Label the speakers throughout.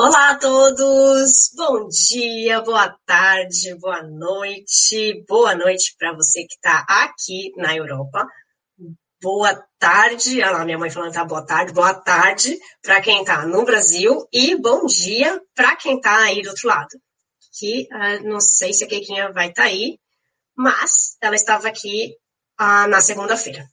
Speaker 1: Olá a todos! Bom dia, boa tarde, boa noite. Boa noite para você que está aqui na Europa. Boa tarde, olha lá, minha mãe falando tá boa tarde, boa tarde para quem está no Brasil e bom dia para quem está aí do outro lado. Que uh, não sei se a Keikinha vai estar tá aí, mas ela estava aqui uh, na segunda-feira.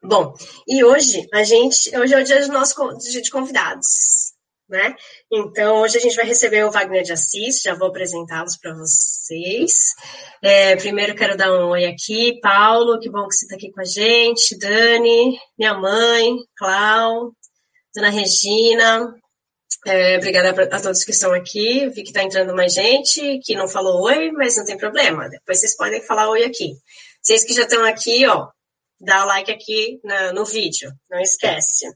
Speaker 1: Bom, e hoje a gente, hoje é o dia do nosso dia de convidados né? Então, hoje a gente vai receber o Wagner de Assis, já vou apresentá-los para vocês. É, primeiro quero dar um oi aqui, Paulo, que bom que você está aqui com a gente, Dani, minha mãe, Clau, Dona Regina, é, obrigada a todos que estão aqui. Vi que está entrando mais gente que não falou oi, mas não tem problema. Depois vocês podem falar oi aqui. Vocês que já estão aqui, ó, dá like aqui na, no vídeo, não esquece.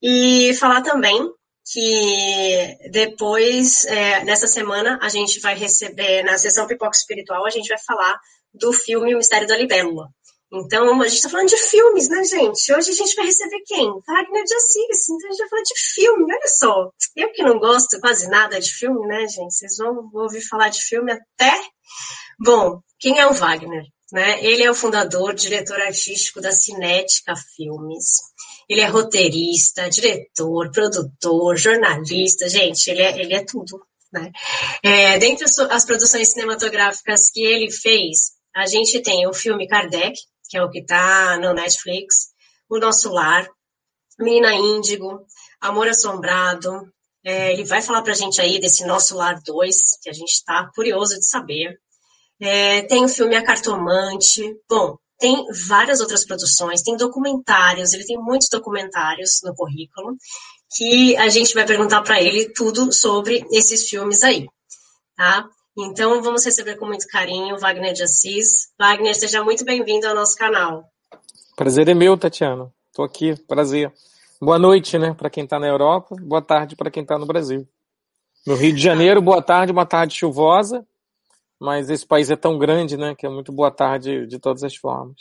Speaker 1: E falar também que depois, é, nessa semana, a gente vai receber, na sessão Pipoca Espiritual, a gente vai falar do filme O Mistério da Libélula. Então, a gente está falando de filmes, né, gente? Hoje a gente vai receber quem? Wagner de Assis. Então, a gente vai falar de filme, olha só. Eu que não gosto quase nada de filme, né, gente? Vocês vão ouvir falar de filme até... Bom, quem é o Wagner? Né? Ele é o fundador, diretor artístico da Cinética Filmes. Ele é roteirista, diretor, produtor, jornalista. Gente, ele é, ele é tudo. Né? É, dentre as produções cinematográficas que ele fez, a gente tem o filme Kardec, que é o que está no Netflix, O Nosso Lar, Menina Índigo, Amor Assombrado. É, ele vai falar para a gente aí desse Nosso Lar 2, que a gente está curioso de saber. É, tem o filme A Cartomante. Bom, tem várias outras produções, tem documentários, ele tem muitos documentários no currículo, que a gente vai perguntar para ele tudo sobre esses filmes aí, tá? Então, vamos receber com muito carinho Wagner de Assis. Wagner, seja muito bem-vindo ao nosso canal.
Speaker 2: Prazer é meu, Tatiana. Estou aqui, prazer. Boa noite, né, para quem está na Europa. Boa tarde para quem está no Brasil. No Rio de Janeiro, boa tarde, uma tarde chuvosa mas esse país é tão grande, né, que é muito boa tarde de todas as formas.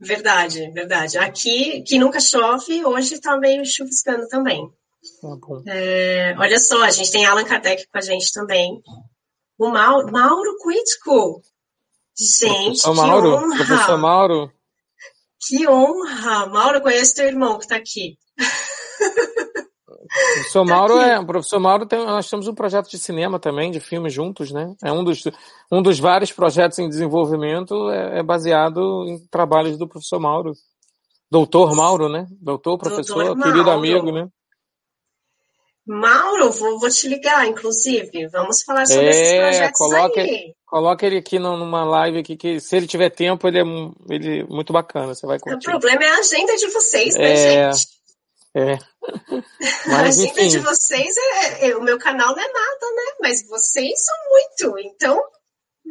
Speaker 1: Verdade, verdade. Aqui, que nunca chove, hoje está meio chuviscando também.
Speaker 2: Tá
Speaker 1: é, olha só, a gente tem Allan Kardec com a gente também. O Mauro, Mauro Quitco. Gente,
Speaker 2: professor Mauro,
Speaker 1: que honra.
Speaker 2: Professor Mauro.
Speaker 1: Que honra. Mauro, conhece teu irmão que está aqui.
Speaker 2: O professor Mauro é, o professor Mauro tem, nós temos um projeto de cinema também, de filmes juntos, né? É um dos, um dos vários projetos em desenvolvimento é, é baseado em trabalhos do professor Mauro. Doutor Mauro, né? Doutor, professor, Doutor querido amigo, né?
Speaker 1: Mauro, vou, vou te ligar, inclusive. Vamos falar sobre é, esses projetos
Speaker 2: coloca,
Speaker 1: aí.
Speaker 2: Coloca ele aqui numa live aqui, que se ele tiver tempo, ele é, ele é muito bacana, você vai curtir.
Speaker 1: O problema é a agenda de vocês, né, é... gente?
Speaker 2: É.
Speaker 1: Mas, a agenda de vocês, é, é, o meu canal não é nada, né? Mas vocês são muito. Então,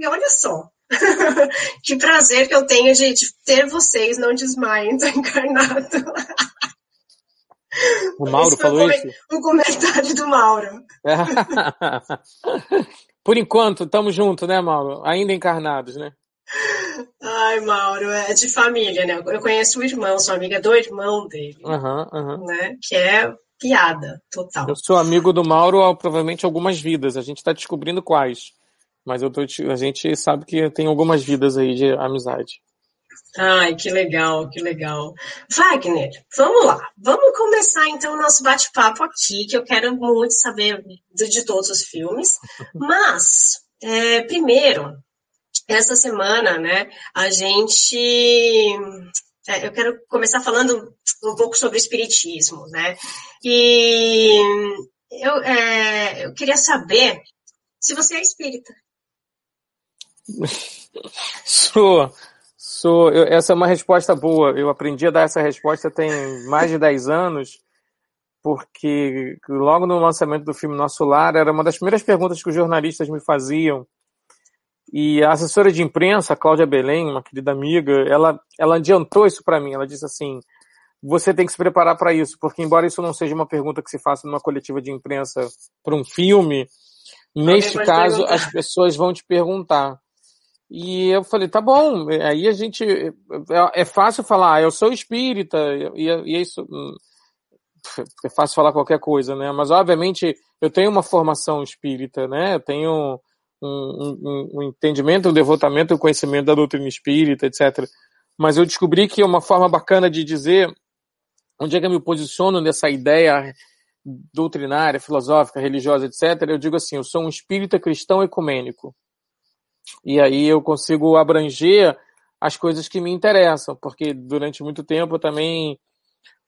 Speaker 1: olha só. que prazer que eu tenho de, de ter vocês, não desmaiem, encarnado.
Speaker 2: O Mauro falou isso?
Speaker 1: O comentário do Mauro.
Speaker 2: Por enquanto, estamos juntos, né, Mauro? Ainda encarnados, né?
Speaker 1: Ai, Mauro, é de família, né? Eu conheço o irmão, sou amiga do irmão dele,
Speaker 2: uhum, uhum.
Speaker 1: né? Que é piada total.
Speaker 2: Eu sou amigo do Mauro há provavelmente algumas vidas. A gente está descobrindo quais. Mas eu tô, a gente sabe que tem algumas vidas aí de amizade.
Speaker 1: Ai, que legal, que legal. Wagner, vamos lá. Vamos começar então o nosso bate-papo aqui, que eu quero muito saber de, de todos os filmes. Mas, é, primeiro, essa semana, né, a gente. É, eu quero começar falando um pouco sobre o espiritismo, né? E eu, é, eu queria saber se você é espírita.
Speaker 2: Sou. Sou, eu, essa é uma resposta boa. Eu aprendi a dar essa resposta tem mais de 10 anos, porque logo no lançamento do filme Nosso Lar, era uma das primeiras perguntas que os jornalistas me faziam e a assessora de imprensa, Cláudia Belém, uma querida amiga, ela, ela adiantou isso para mim. Ela disse assim: você tem que se preparar para isso, porque embora isso não seja uma pergunta que se faça numa coletiva de imprensa para um filme, neste caso perguntar. as pessoas vão te perguntar. E eu falei, tá bom, aí a gente. É, é fácil falar, ah, eu sou espírita, e, e é isso. Hum, é fácil falar qualquer coisa, né? Mas obviamente eu tenho uma formação espírita, né? Eu tenho um, um, um entendimento, um devotamento, um conhecimento da doutrina espírita, etc. Mas eu descobri que uma forma bacana de dizer onde é que eu me posiciono nessa ideia doutrinária, filosófica, religiosa, etc., eu digo assim, eu sou um espírita cristão ecumênico. E aí eu consigo abranger as coisas que me interessam, porque durante muito tempo eu também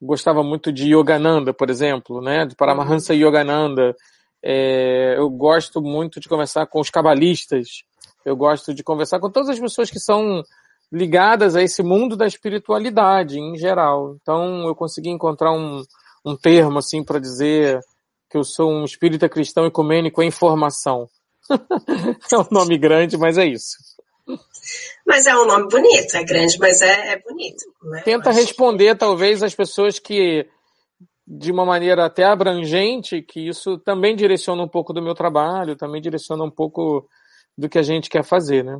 Speaker 2: gostava muito de Yogananda, por exemplo, né, de Paramahansa Yogananda. É, eu gosto muito de conversar com os cabalistas, eu gosto de conversar com todas as pessoas que são ligadas a esse mundo da espiritualidade em geral. Então eu consegui encontrar um, um termo assim para dizer que eu sou um espírita cristão ecumênico em formação. é um nome grande, mas é isso.
Speaker 1: Mas é um nome bonito, é grande, mas é, é bonito. Né?
Speaker 2: Tenta responder, talvez, às pessoas que, de uma maneira até abrangente, que isso também direciona um pouco do meu trabalho, também direciona um pouco do que a gente quer fazer, né?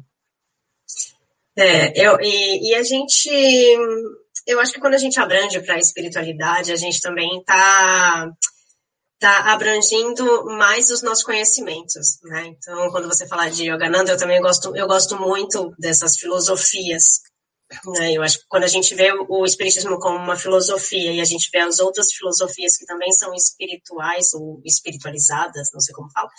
Speaker 1: É, eu, e, e a gente eu acho que quando a gente abrange para a espiritualidade, a gente também está tá abrangindo mais os nossos conhecimentos, né? Então, quando você fala de Yogananda, eu também gosto, eu gosto muito dessas filosofias né? Eu acho que quando a gente vê o Espiritismo como uma filosofia e a gente vê as outras filosofias que também são espirituais ou espiritualizadas, não sei como fala,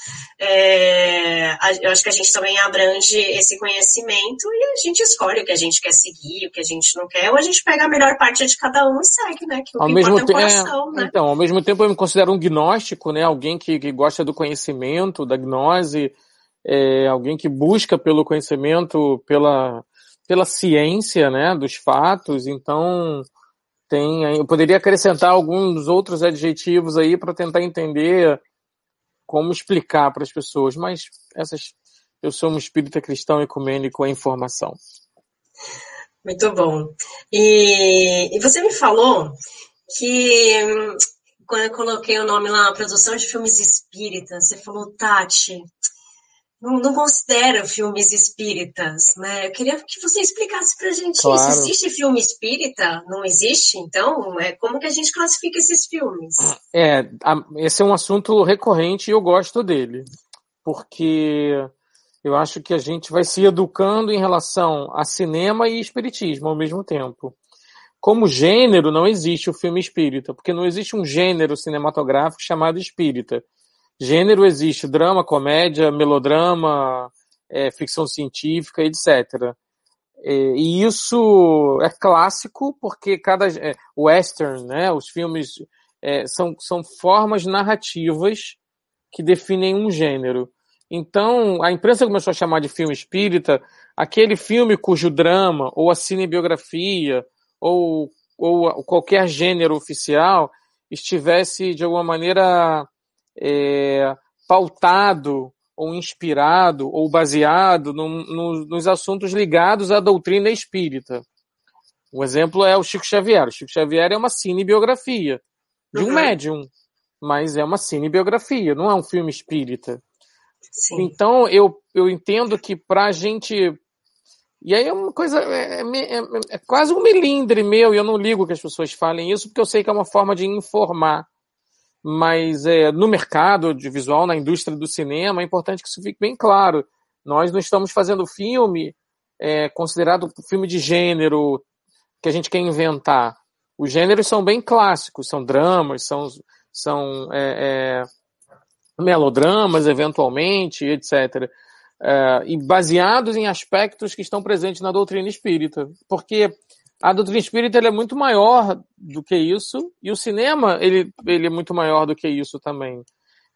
Speaker 1: é, eu acho que a gente também abrange esse conhecimento e a gente escolhe o que a gente quer seguir, o que a gente não quer, ou a gente pega a melhor parte de cada um e segue, né? Que o ao que mesmo tempo, é coração,
Speaker 2: é, né? Então, ao mesmo tempo eu me considero um gnóstico, né? Alguém que, que gosta do conhecimento, da gnose, é, alguém que busca pelo conhecimento, pela pela ciência, né, dos fatos, então tem, eu poderia acrescentar alguns outros adjetivos aí para tentar entender como explicar para as pessoas, mas essas eu sou um espírita cristão ecumênico em informação.
Speaker 1: Muito bom. E, e você me falou que quando eu coloquei o nome lá, produção de filmes espíritas, você falou, Tati, não, não considero filmes espíritas, né? Eu queria que você explicasse pra gente claro. isso. Existe filme espírita? Não existe? Então, é, como que a gente classifica esses filmes?
Speaker 2: É, a, esse é um assunto recorrente e eu gosto dele. Porque eu acho que a gente vai se educando em relação a cinema e espiritismo ao mesmo tempo. Como gênero, não existe o filme espírita, porque não existe um gênero cinematográfico chamado espírita. Gênero existe drama, comédia, melodrama, é, ficção científica, etc. É, e isso é clássico porque cada é, western, né, os filmes é, são, são formas narrativas que definem um gênero. Então, a imprensa começou a chamar de filme espírita aquele filme cujo drama, ou a cinebiografia, ou, ou qualquer gênero oficial estivesse, de alguma maneira, é, pautado ou inspirado ou baseado no, no, nos assuntos ligados à doutrina espírita. Um exemplo é o Chico Xavier. O Chico Xavier é uma cinebiografia de um uhum. médium, mas é uma cinebiografia, não é um filme espírita. Sim. Então eu, eu entendo que para a gente. E aí é uma coisa. É, é, é, é quase um melindre meu, e eu não ligo que as pessoas falem isso, porque eu sei que é uma forma de informar mas é, no mercado audiovisual, na indústria do cinema, é importante que isso fique bem claro. Nós não estamos fazendo filme é, considerado filme de gênero que a gente quer inventar. Os gêneros são bem clássicos, são dramas, são, são é, é, melodramas, eventualmente, etc. É, e baseados em aspectos que estão presentes na doutrina espírita. Porque a doutrina espírita é muito maior do que isso, e o cinema ele, ele é muito maior do que isso também.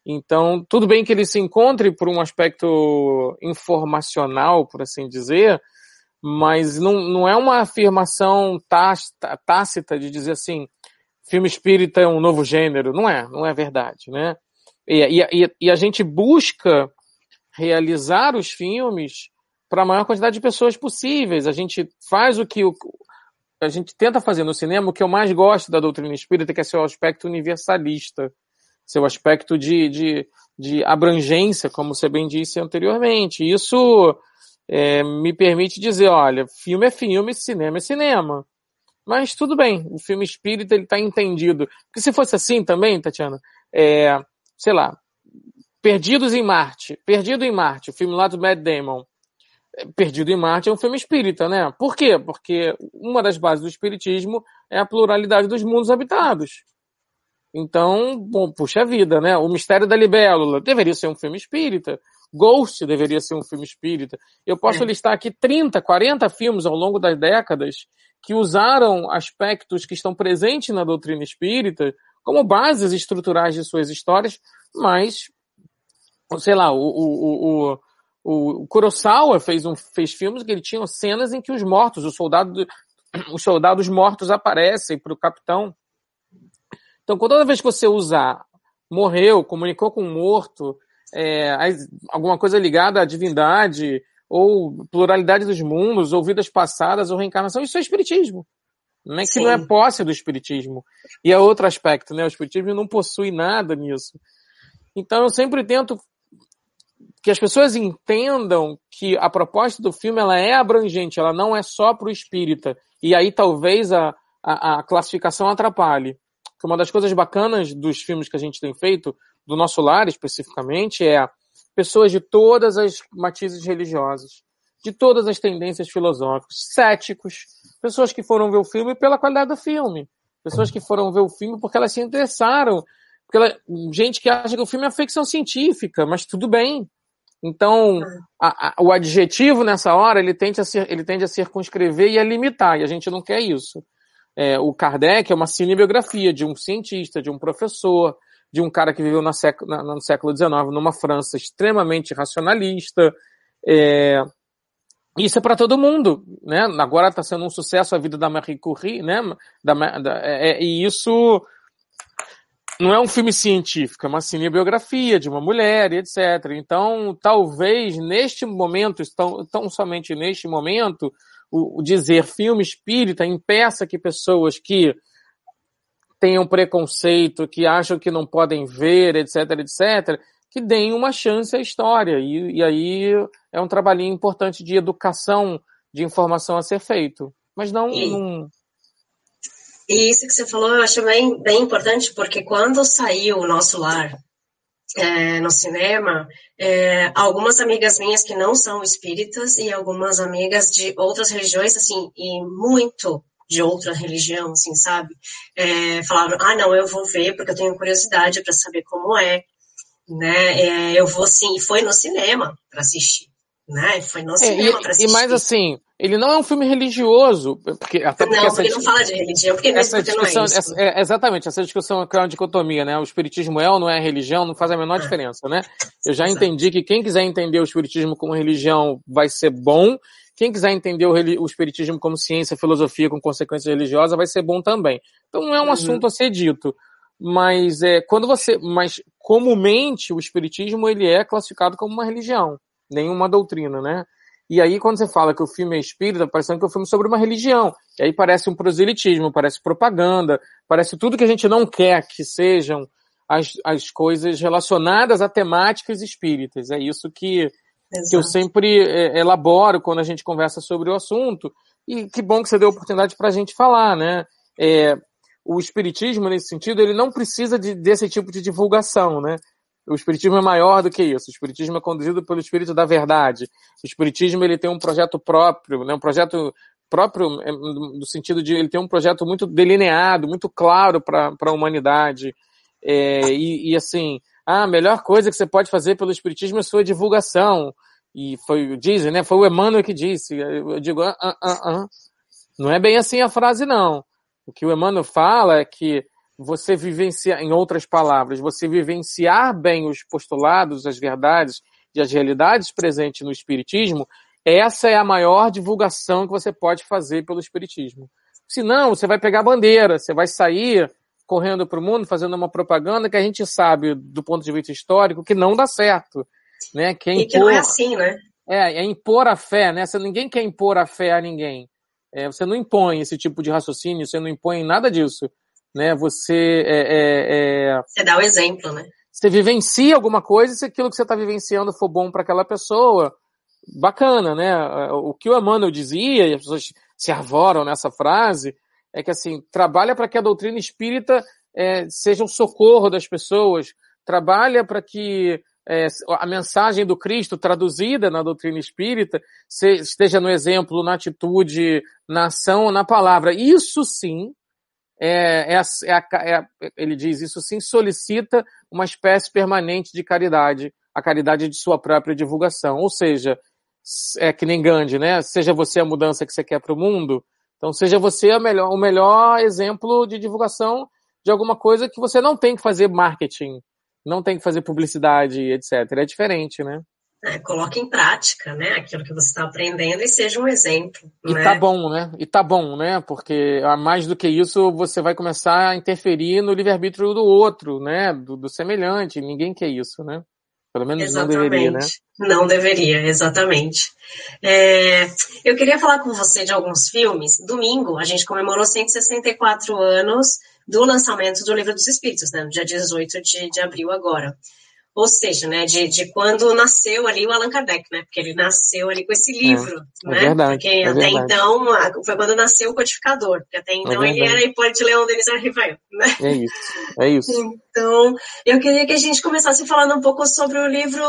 Speaker 2: Então, tudo bem que ele se encontre por um aspecto informacional, por assim dizer, mas não, não é uma afirmação tácita de dizer assim, filme espírita é um novo gênero. Não é, não é verdade, né? E, e, e a gente busca realizar os filmes para a maior quantidade de pessoas possíveis. A gente faz o que o, a gente tenta fazer no cinema o que eu mais gosto da doutrina espírita, que é seu aspecto universalista, seu aspecto de, de, de abrangência, como você bem disse anteriormente. Isso é, me permite dizer, olha, filme é filme, cinema é cinema. Mas tudo bem, o filme espírita ele está entendido. Porque se fosse assim também, Tatiana, é, sei lá, Perdidos em Marte. Perdido em Marte, o filme lá do Matt Damon. Perdido em Marte é um filme espírita, né? Por quê? Porque uma das bases do espiritismo é a pluralidade dos mundos habitados. Então, bom, puxa vida, né? O Mistério da Libélula deveria ser um filme espírita. Ghost deveria ser um filme espírita. Eu posso é. listar aqui 30, 40 filmes ao longo das décadas que usaram aspectos que estão presentes na doutrina espírita como bases estruturais de suas histórias, mas, sei lá, o, o, o, o, Kurosawa fez, um, fez filmes que ele tinha cenas em que os mortos, os soldados, os soldados mortos aparecem para o capitão. Então, toda vez que você usar morreu, comunicou com um morto, é, alguma coisa ligada à divindade, ou pluralidade dos mundos, ou vidas passadas, ou reencarnação, isso é espiritismo. Não é que Sim. não é posse do espiritismo. E é outro aspecto, né? O espiritismo não possui nada nisso. Então eu sempre tento que as pessoas entendam que a proposta do filme ela é abrangente, ela não é só para o espírita. E aí talvez a, a, a classificação atrapalhe. Porque uma das coisas bacanas dos filmes que a gente tem feito, do nosso lar especificamente, é pessoas de todas as matizes religiosas, de todas as tendências filosóficas, céticos, pessoas que foram ver o filme pela qualidade do filme, pessoas que foram ver o filme porque elas se interessaram, porque ela, gente que acha que o filme é ficção científica, mas tudo bem. Então, a, a, o adjetivo nessa hora ele tende, a ser, ele tende a circunscrever e a limitar, e a gente não quer isso. É, o Kardec é uma cinebiografia de um cientista, de um professor, de um cara que viveu na século, na, no século XIX numa França extremamente racionalista. É, isso é para todo mundo, né? Agora está sendo um sucesso a vida da Marie Curie, né? Da, da, é, é, e isso não é um filme científico, é uma cinebiografia de uma mulher, etc. Então, talvez neste momento, tão, tão somente neste momento, o, o dizer filme espírita impeça que pessoas que tenham preconceito, que acham que não podem ver, etc, etc, que deem uma chance à história. E, e aí é um trabalhinho importante de educação, de informação a ser feito. Mas não. E, não...
Speaker 1: e isso que você falou eu acho bem, bem importante, porque quando saiu o nosso lar é, no cinema, é, algumas amigas minhas que não são espíritas e algumas amigas de outras religiões, assim, e muito de outra religião, assim, sabe? É, falaram, ah, não, eu vou ver porque eu tenho curiosidade para saber como é, né? É, eu vou sim, e foi no cinema para assistir, né? Foi no é, cinema para assistir.
Speaker 2: E mais assim, ele não é um filme religioso, porque até porque
Speaker 1: não, essa, porque não fala de religião, porque essa discussão,
Speaker 2: é essa, é, exatamente, essa discussão é uma dicotomia, né? O espiritismo é ou não é religião, não faz a menor é. diferença, né? Eu já Exato. entendi que quem quiser entender o espiritismo como religião vai ser bom, quem quiser entender o, o, espiritismo como ciência, filosofia com consequências religiosas, vai ser bom também. Então não é um uhum. assunto a ser dito. Mas é, quando você. Mas comumente o espiritismo ele é classificado como uma religião, nenhuma doutrina, né? E aí, quando você fala que o filme é espírita, parecendo que é um filme sobre uma religião. E aí parece um proselitismo, parece propaganda, parece tudo que a gente não quer que sejam as, as coisas relacionadas a temáticas espíritas. É isso que, Exato. que eu sempre é, elaboro quando a gente conversa sobre o assunto. E que bom que você deu a oportunidade para a gente falar, né? É, o espiritismo, nesse sentido, ele não precisa de, desse tipo de divulgação, né? O espiritismo é maior do que isso. O espiritismo é conduzido pelo espírito da verdade. O espiritismo ele tem um projeto próprio, né? Um projeto próprio é, no sentido de ele ter um projeto muito delineado, muito claro para a humanidade. É, e, e, assim, ah, a melhor coisa que você pode fazer pelo Espiritismo é sua divulgação. E foi, dizem, né? Foi o Emmanuel que disse. Eu digo, ah, ah, ah, ah. Não é bem assim a frase, não. O que o Emmanuel fala é que você vivenciar, em outras palavras, você vivenciar bem os postulados, as verdades e as realidades presentes no Espiritismo, essa é a maior divulgação que você pode fazer pelo Espiritismo. Se não, você vai pegar bandeira, você vai sair correndo para o mundo, fazendo uma propaganda que a gente sabe, do ponto de vista histórico, que não dá certo. Né?
Speaker 1: Que é impor, e que não é assim, né?
Speaker 2: É, é impor a fé, né? Você, ninguém quer impor a fé a ninguém. É, você não impõe esse tipo de raciocínio, você não impõe nada disso. Né? Você é, é,
Speaker 1: é Você dá o exemplo, né?
Speaker 2: Você vivencia alguma coisa, se aquilo que você está vivenciando for bom para aquela pessoa, bacana, né? O que o Emmanuel dizia, e as pessoas se arvoram nessa frase, é que assim, trabalha para que a doutrina espírita é, seja um socorro das pessoas, trabalha para que é, a mensagem do Cristo traduzida na doutrina espírita se, esteja no exemplo, na atitude, na ação, na palavra. Isso sim, é, é, é, é, ele diz, isso sim solicita uma espécie permanente de caridade, a caridade de sua própria divulgação. Ou seja, é que nem Gandhi, né? Seja você a mudança que você quer para o mundo, então seja você melhor, o melhor exemplo de divulgação de alguma coisa que você não tem que fazer marketing, não tem que fazer publicidade, etc. É diferente, né?
Speaker 1: É, coloque em prática, né, aquilo que você está aprendendo e seja um exemplo.
Speaker 2: E
Speaker 1: né?
Speaker 2: tá bom, né? E tá bom, né? Porque mais do que isso, você vai começar a interferir no livre-arbítrio do outro, né? Do, do, semelhante. Ninguém quer isso, né? Pelo menos exatamente. não deveria, né?
Speaker 1: Não deveria, exatamente. É, eu queria falar com você de alguns filmes. Domingo, a gente comemorou 164 anos do lançamento do Livro dos Espíritos, né, no dia 18 de, de abril agora. Ou seja, né, de, de quando nasceu ali o Allan Kardec, né? Porque ele nasceu ali com esse é, livro,
Speaker 2: é,
Speaker 1: né?
Speaker 2: É verdade,
Speaker 1: porque
Speaker 2: é
Speaker 1: até
Speaker 2: verdade.
Speaker 1: então foi quando nasceu o codificador, porque até então
Speaker 2: é
Speaker 1: ele era Hipólito Leão Denis Arrivail, né?
Speaker 2: É isso, é isso.
Speaker 1: Então, eu queria que a gente começasse falando um pouco sobre o livro,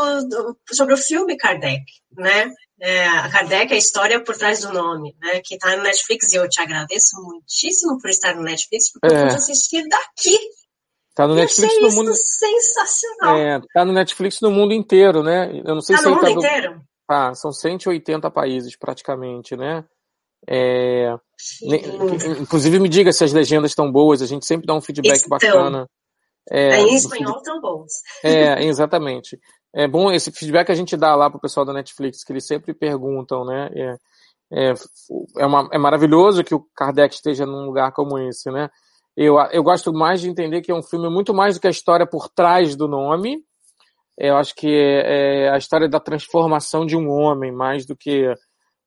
Speaker 1: sobre o filme Kardec, né? É, a Kardec, a história por trás do nome, né? Que está no Netflix e eu te agradeço muitíssimo por estar no Netflix, porque eu pude assistir daqui
Speaker 2: Tá no Netflix no mundo.
Speaker 1: sensacional.
Speaker 2: É, tá no Netflix no mundo inteiro, né? Eu não sei
Speaker 1: tá
Speaker 2: se
Speaker 1: no mundo
Speaker 2: tá
Speaker 1: inteiro?
Speaker 2: Ah, são 180 países praticamente, né? É... Inclusive me diga se as legendas estão boas, a gente sempre dá um feedback
Speaker 1: estão.
Speaker 2: bacana.
Speaker 1: É, em espanhol estão bons.
Speaker 2: É, exatamente. É bom esse feedback a gente dá lá pro pessoal da Netflix, que eles sempre perguntam, né? É, é, é, uma, é maravilhoso que o Kardec esteja num lugar como esse, né? Eu, eu gosto mais de entender que é um filme muito mais do que a história por trás do nome. Eu acho que é, é a história da transformação de um homem, mais do que,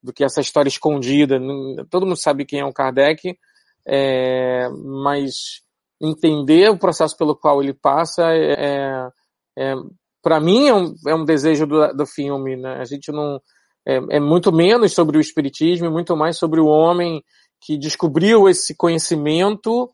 Speaker 2: do que essa história escondida. Todo mundo sabe quem é o Kardec, é, mas entender o processo pelo qual ele passa é, é, é para mim é um, é um desejo do, do filme. Né? A gente não é, é muito menos sobre o espiritismo, muito mais sobre o homem que descobriu esse conhecimento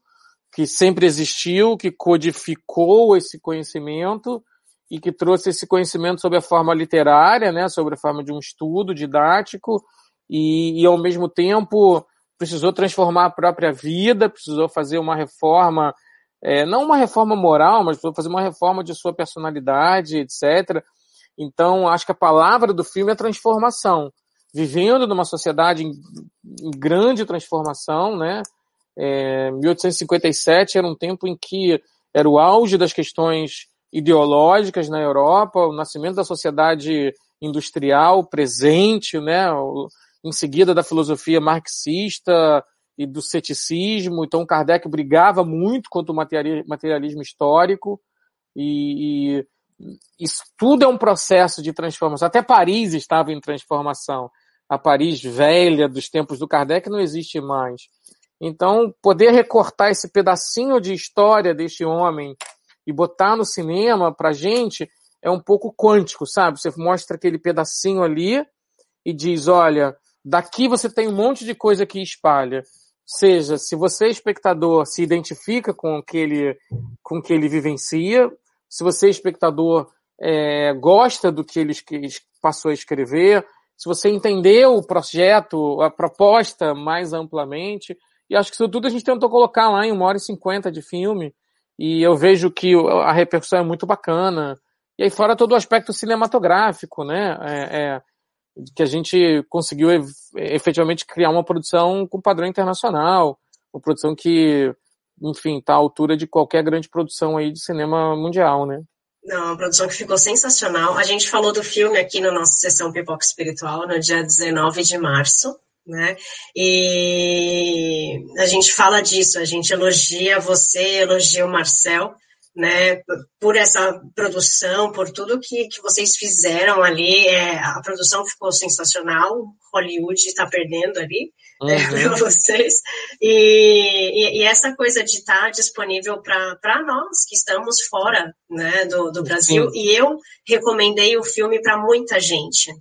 Speaker 2: que sempre existiu, que codificou esse conhecimento e que trouxe esse conhecimento sob a forma literária, né, sobre a forma de um estudo didático e, e ao mesmo tempo precisou transformar a própria vida, precisou fazer uma reforma, é, não uma reforma moral, mas precisou fazer uma reforma de sua personalidade, etc. Então, acho que a palavra do filme é transformação. Vivendo numa sociedade em, em grande transformação, né? É, 1857 era um tempo em que era o auge das questões ideológicas na Europa, o nascimento da sociedade industrial presente, né, em seguida da filosofia marxista e do ceticismo. Então Kardec brigava muito contra o materialismo histórico e, e isso tudo é um processo de transformação. Até Paris estava em transformação. A Paris velha dos tempos do Kardec não existe mais. Então, poder recortar esse pedacinho de história deste homem e botar no cinema pra gente é um pouco quântico, sabe? Você mostra aquele pedacinho ali e diz, olha, daqui você tem um monte de coisa que espalha. Seja, se você, espectador, se identifica com aquele, com que ele vivencia, se você, espectador, é, gosta do que ele passou a escrever, se você entendeu o projeto, a proposta mais amplamente, e acho que isso tudo a gente tentou colocar lá em uma hora e cinquenta de filme. E eu vejo que a repercussão é muito bacana. E aí fora todo o aspecto cinematográfico, né? É, é, que a gente conseguiu efetivamente criar uma produção com padrão internacional. Uma produção que, enfim, está à altura de qualquer grande produção aí de cinema mundial, né?
Speaker 1: Não, uma produção que ficou sensacional. A gente falou do filme aqui na nossa sessão Pipoca Espiritual no dia 19 de março né? E a gente fala disso, a gente elogia você, elogia o Marcel, né? Por essa produção, por tudo que, que vocês fizeram ali, é, a produção ficou sensacional, Hollywood está perdendo ali né, uhum. para vocês. E, e, e, essa coisa de estar tá disponível para nós que estamos fora né, do, do Brasil. Sim. E eu recomendei o filme para muita gente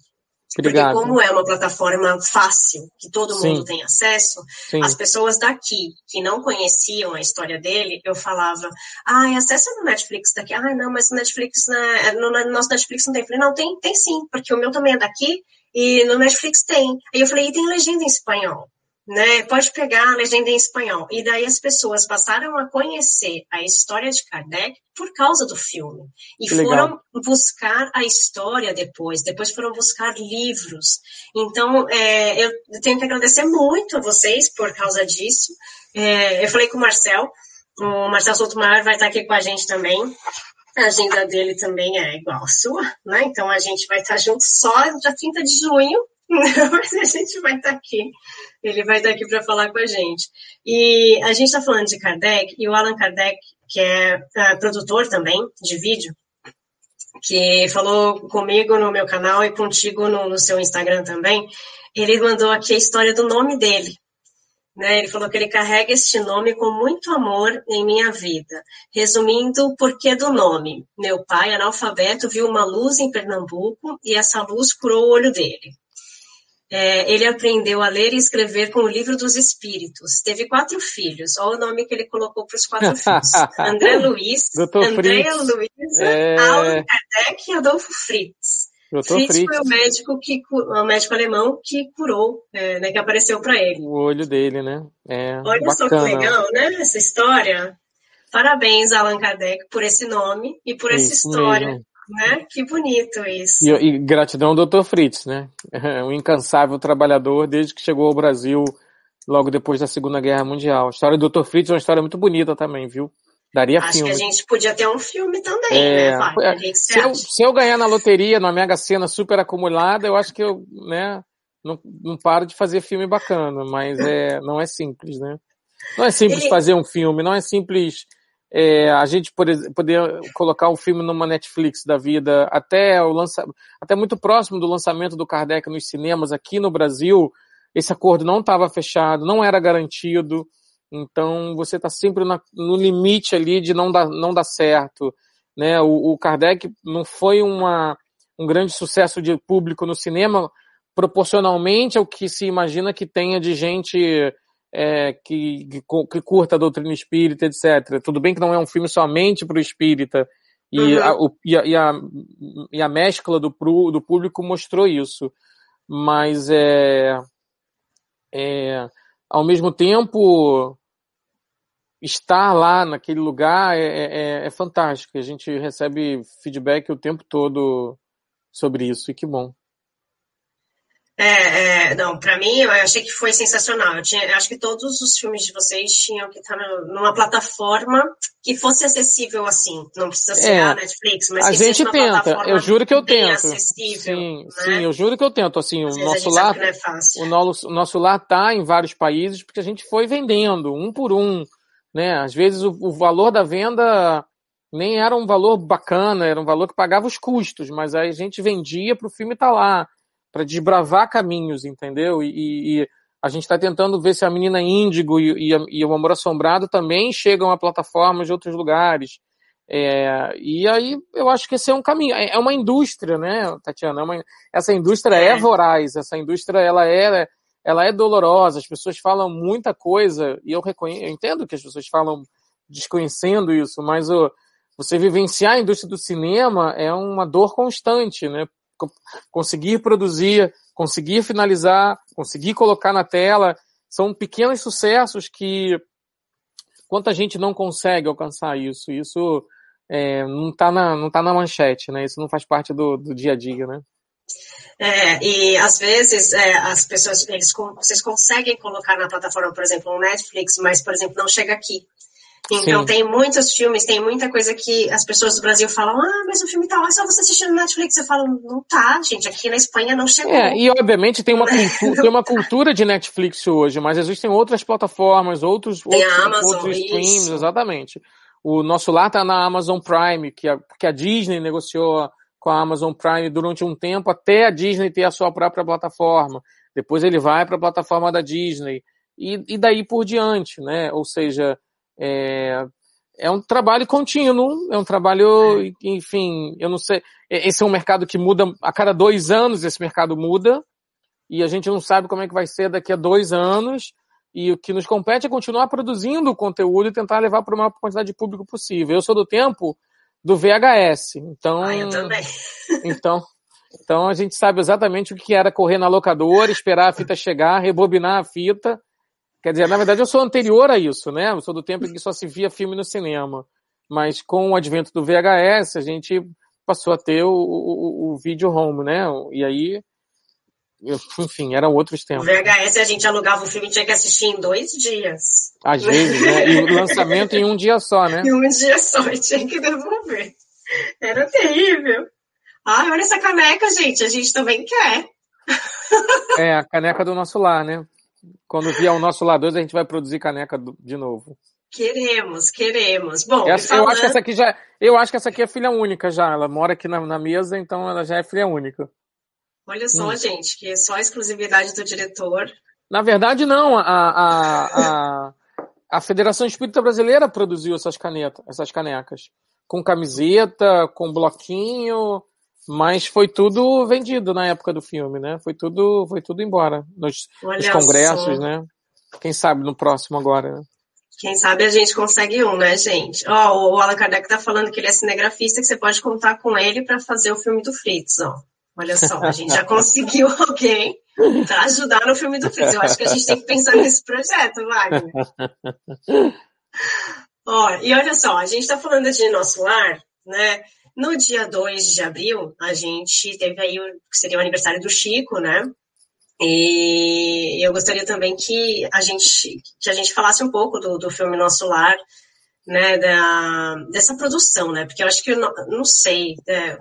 Speaker 2: Obrigado.
Speaker 1: Porque como é uma plataforma fácil, que todo Sim. mundo tem acesso, Sim. as pessoas daqui que não conheciam a história dele, eu falava, ai, acessa no Netflix daqui. Ai, não, mas Netflix, né, no nosso Netflix não tem. Eu falei, não, tem, tem sim, porque o meu também é daqui e no Netflix tem. Aí eu falei, e tem legenda em espanhol né? Pode pegar a legenda em espanhol. E daí as pessoas passaram a conhecer a história de Kardec por causa do filme. E foram buscar a história depois, depois foram buscar livros. Então, é, eu tenho que agradecer muito a vocês por causa disso. É, eu falei com o Marcel, o Marcel Soutomar vai estar aqui com a gente também. A agenda dele também é igual à sua, né? Então a gente vai estar junto só dia 30 de junho, mas a gente vai estar aqui ele vai estar aqui para falar com a gente. E a gente está falando de Kardec, e o Allan Kardec, que é uh, produtor também de vídeo, que falou comigo no meu canal e contigo no, no seu Instagram também, ele mandou aqui a história do nome dele. Né? Ele falou que ele carrega este nome com muito amor em minha vida. Resumindo, o porquê do nome. Meu pai, analfabeto, viu uma luz em Pernambuco e essa luz curou o olho dele. É, ele aprendeu a ler e escrever com o livro dos Espíritos. Teve quatro filhos. Olha o nome que ele colocou para os quatro filhos: André Luiz, Andréa Luísa, é... Allan Kardec e Adolfo Fritz. Fritz, Fritz, foi o médico que o médico alemão que curou, é, né, que apareceu para ele.
Speaker 2: O olho dele, né? É,
Speaker 1: Olha bacana. só que legal, né? Essa história. Parabéns, Allan Kardec, por esse nome e por essa história. Mesmo né? Que bonito isso. E,
Speaker 2: e gratidão ao Dr. Fritz, né? Um incansável trabalhador desde que chegou ao Brasil logo depois da Segunda Guerra Mundial. A história do Dr. Fritz é uma história muito bonita também, viu? Daria
Speaker 1: Acho
Speaker 2: filme.
Speaker 1: que a gente podia ter um filme também, é, né, Vai,
Speaker 2: se, eu, se, eu, ganhar na loteria, na Mega Sena super acumulada, eu acho que eu, né, não, não paro de fazer filme bacana, mas é, não é simples, né? Não é simples e... fazer um filme, não é simples é, a gente poder, poder colocar um filme numa Netflix da vida até o lança, até muito próximo do lançamento do Kardec nos cinemas aqui no Brasil, esse acordo não estava fechado, não era garantido, então você está sempre na, no limite ali de não dar, não dar certo. Né? O, o Kardec não foi uma, um grande sucesso de público no cinema proporcionalmente ao que se imagina que tenha de gente é, que, que, que, curta a doutrina espírita, etc. Tudo bem que não é um filme somente para o espírita, e, uhum. a, o, e, a, e, a, e, a, mescla do, do público mostrou isso. Mas é, é, ao mesmo tempo, estar lá naquele lugar é, é, é, é fantástico. A gente recebe feedback o tempo todo sobre isso, e que bom.
Speaker 1: É, é, não, para mim eu achei que foi sensacional. Eu, tinha, eu acho que todos os filmes de vocês tinham que estar numa plataforma que fosse acessível assim. Não precisa ser é, a Netflix, mas
Speaker 2: a gente
Speaker 1: tenta.
Speaker 2: Eu juro que eu tento.
Speaker 1: Acessível,
Speaker 2: sim,
Speaker 1: né?
Speaker 2: sim, eu juro que eu tento. Assim, o nosso lar,
Speaker 1: é
Speaker 2: o nosso, o nosso lar tá em vários países porque a gente foi vendendo um por um, né? Às vezes o, o valor da venda nem era um valor bacana, era um valor que pagava os custos, mas aí a gente vendia para o filme estar tá lá para desbravar caminhos, entendeu? E, e, a gente está tentando ver se a menina Índigo e, e, e, o Amor Assombrado também chegam a plataformas de outros lugares. É, e aí eu acho que esse é um caminho, é, é uma indústria, né, Tatiana? É uma, essa indústria é. é voraz, essa indústria ela é, ela é dolorosa, as pessoas falam muita coisa, e eu, reconheço, eu entendo que as pessoas falam desconhecendo isso, mas o, você vivenciar a indústria do cinema é uma dor constante, né? Conseguir produzir, conseguir finalizar, conseguir colocar na tela, são pequenos sucessos que quanta gente não consegue alcançar isso. Isso é, não está na, não tá na manchete, né? Isso não faz parte do, do dia a dia, né?
Speaker 1: É, e às vezes é, as pessoas, eles, vocês conseguem colocar na plataforma, por exemplo, o Netflix, mas, por exemplo, não chega aqui. Então Sim. tem muitos filmes, tem muita coisa que as pessoas do Brasil falam, ah, mas o filme tá lá, só você assistir no Netflix. Eu falo, não tá, gente, aqui na Espanha não chegou.
Speaker 2: É, e obviamente tem uma, cultura, tem uma cultura de Netflix hoje, mas existem outras plataformas, outros,
Speaker 1: tem
Speaker 2: outros,
Speaker 1: Amazon,
Speaker 2: outros streams, exatamente. O nosso lá tá na Amazon Prime, que a, que a Disney negociou com a Amazon Prime durante um tempo até a Disney ter a sua própria plataforma. Depois ele vai para a plataforma da Disney. E, e daí por diante, né? Ou seja, é, é um trabalho contínuo, é um trabalho, é. enfim, eu não sei, esse é um mercado que muda a cada dois anos, esse mercado muda, e a gente não sabe como é que vai ser daqui a dois anos, e o que nos compete é continuar produzindo conteúdo e tentar levar para a maior quantidade de público possível. Eu sou do tempo do VHS, então.
Speaker 1: Ah, eu também.
Speaker 2: Então, então a gente sabe exatamente o que era correr na locadora, esperar a fita chegar, rebobinar a fita. Quer dizer, na verdade eu sou anterior a isso, né? Eu sou do tempo em que só se via filme no cinema. Mas com o advento do VHS, a gente passou a ter o, o, o video home, né? E aí enfim, eram outros tempos.
Speaker 1: O VHS a gente alugava o filme e tinha que assistir em dois dias.
Speaker 2: Às vezes, né? E o lançamento em um dia só, né?
Speaker 1: Em um dia só, e tinha que devolver. Era terrível. Ai, olha essa caneca, gente, a gente também quer.
Speaker 2: É, a caneca do nosso lar, né? Quando vier o nosso lar 2, a gente vai produzir caneca do, de novo.
Speaker 1: Queremos, queremos. Bom,
Speaker 2: essa, falando... eu acho que essa aqui já, eu acho que essa aqui é filha única já. Ela mora aqui na, na mesa, então ela já é filha única.
Speaker 1: Olha só, hum. gente, que é só a exclusividade do diretor.
Speaker 2: Na verdade, não. A, a, a, a Federação Espírita Brasileira produziu essas canetas, essas canecas. Com camiseta, com bloquinho, mas foi tudo vendido na época do filme, né? Foi tudo, foi tudo embora nos, nos congressos, só. né? Quem sabe no próximo agora, né?
Speaker 1: Quem sabe a gente consegue um, né, gente? Ó, oh, o Allan Kardec tá falando que ele é cinegrafista, que você pode contar com ele para fazer o filme do Fritz, ó. Olha só, a gente já conseguiu alguém para ajudar no filme do Fritz. Eu acho que a gente tem que pensar nesse projeto, Wagner. Ó, e olha só, a gente está falando de nosso lar, né? No dia 2 de abril, a gente teve aí o que seria o aniversário do Chico, né? E eu gostaria também que a gente, que a gente falasse um pouco do, do filme Nosso Lar, né, da, dessa produção, né? Porque eu acho que eu não, não sei, né,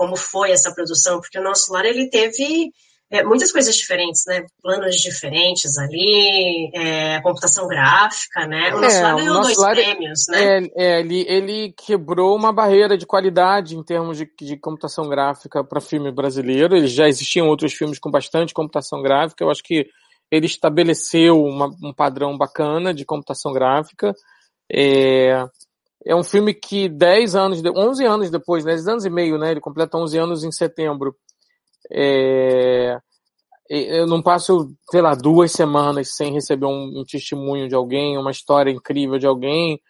Speaker 1: como foi essa produção, porque o nosso lar ele teve é, muitas coisas diferentes, né? Planos diferentes ali, é, computação gráfica, né? O nosso é, lar ganhou dois lar, prêmios, né?
Speaker 2: É, é, ele, ele quebrou uma barreira de qualidade em termos de, de computação gráfica para filme brasileiro. Eles já existiam outros filmes com bastante computação gráfica. Eu acho que ele estabeleceu uma, um padrão bacana de computação gráfica. É, é um filme que 10 anos, 11 anos depois, 10 anos e meio, né? Ele completa 11 anos em setembro. É, eu não passo, sei lá, duas semanas sem receber um, um, testemunho de alguém, uma história incrível de alguém,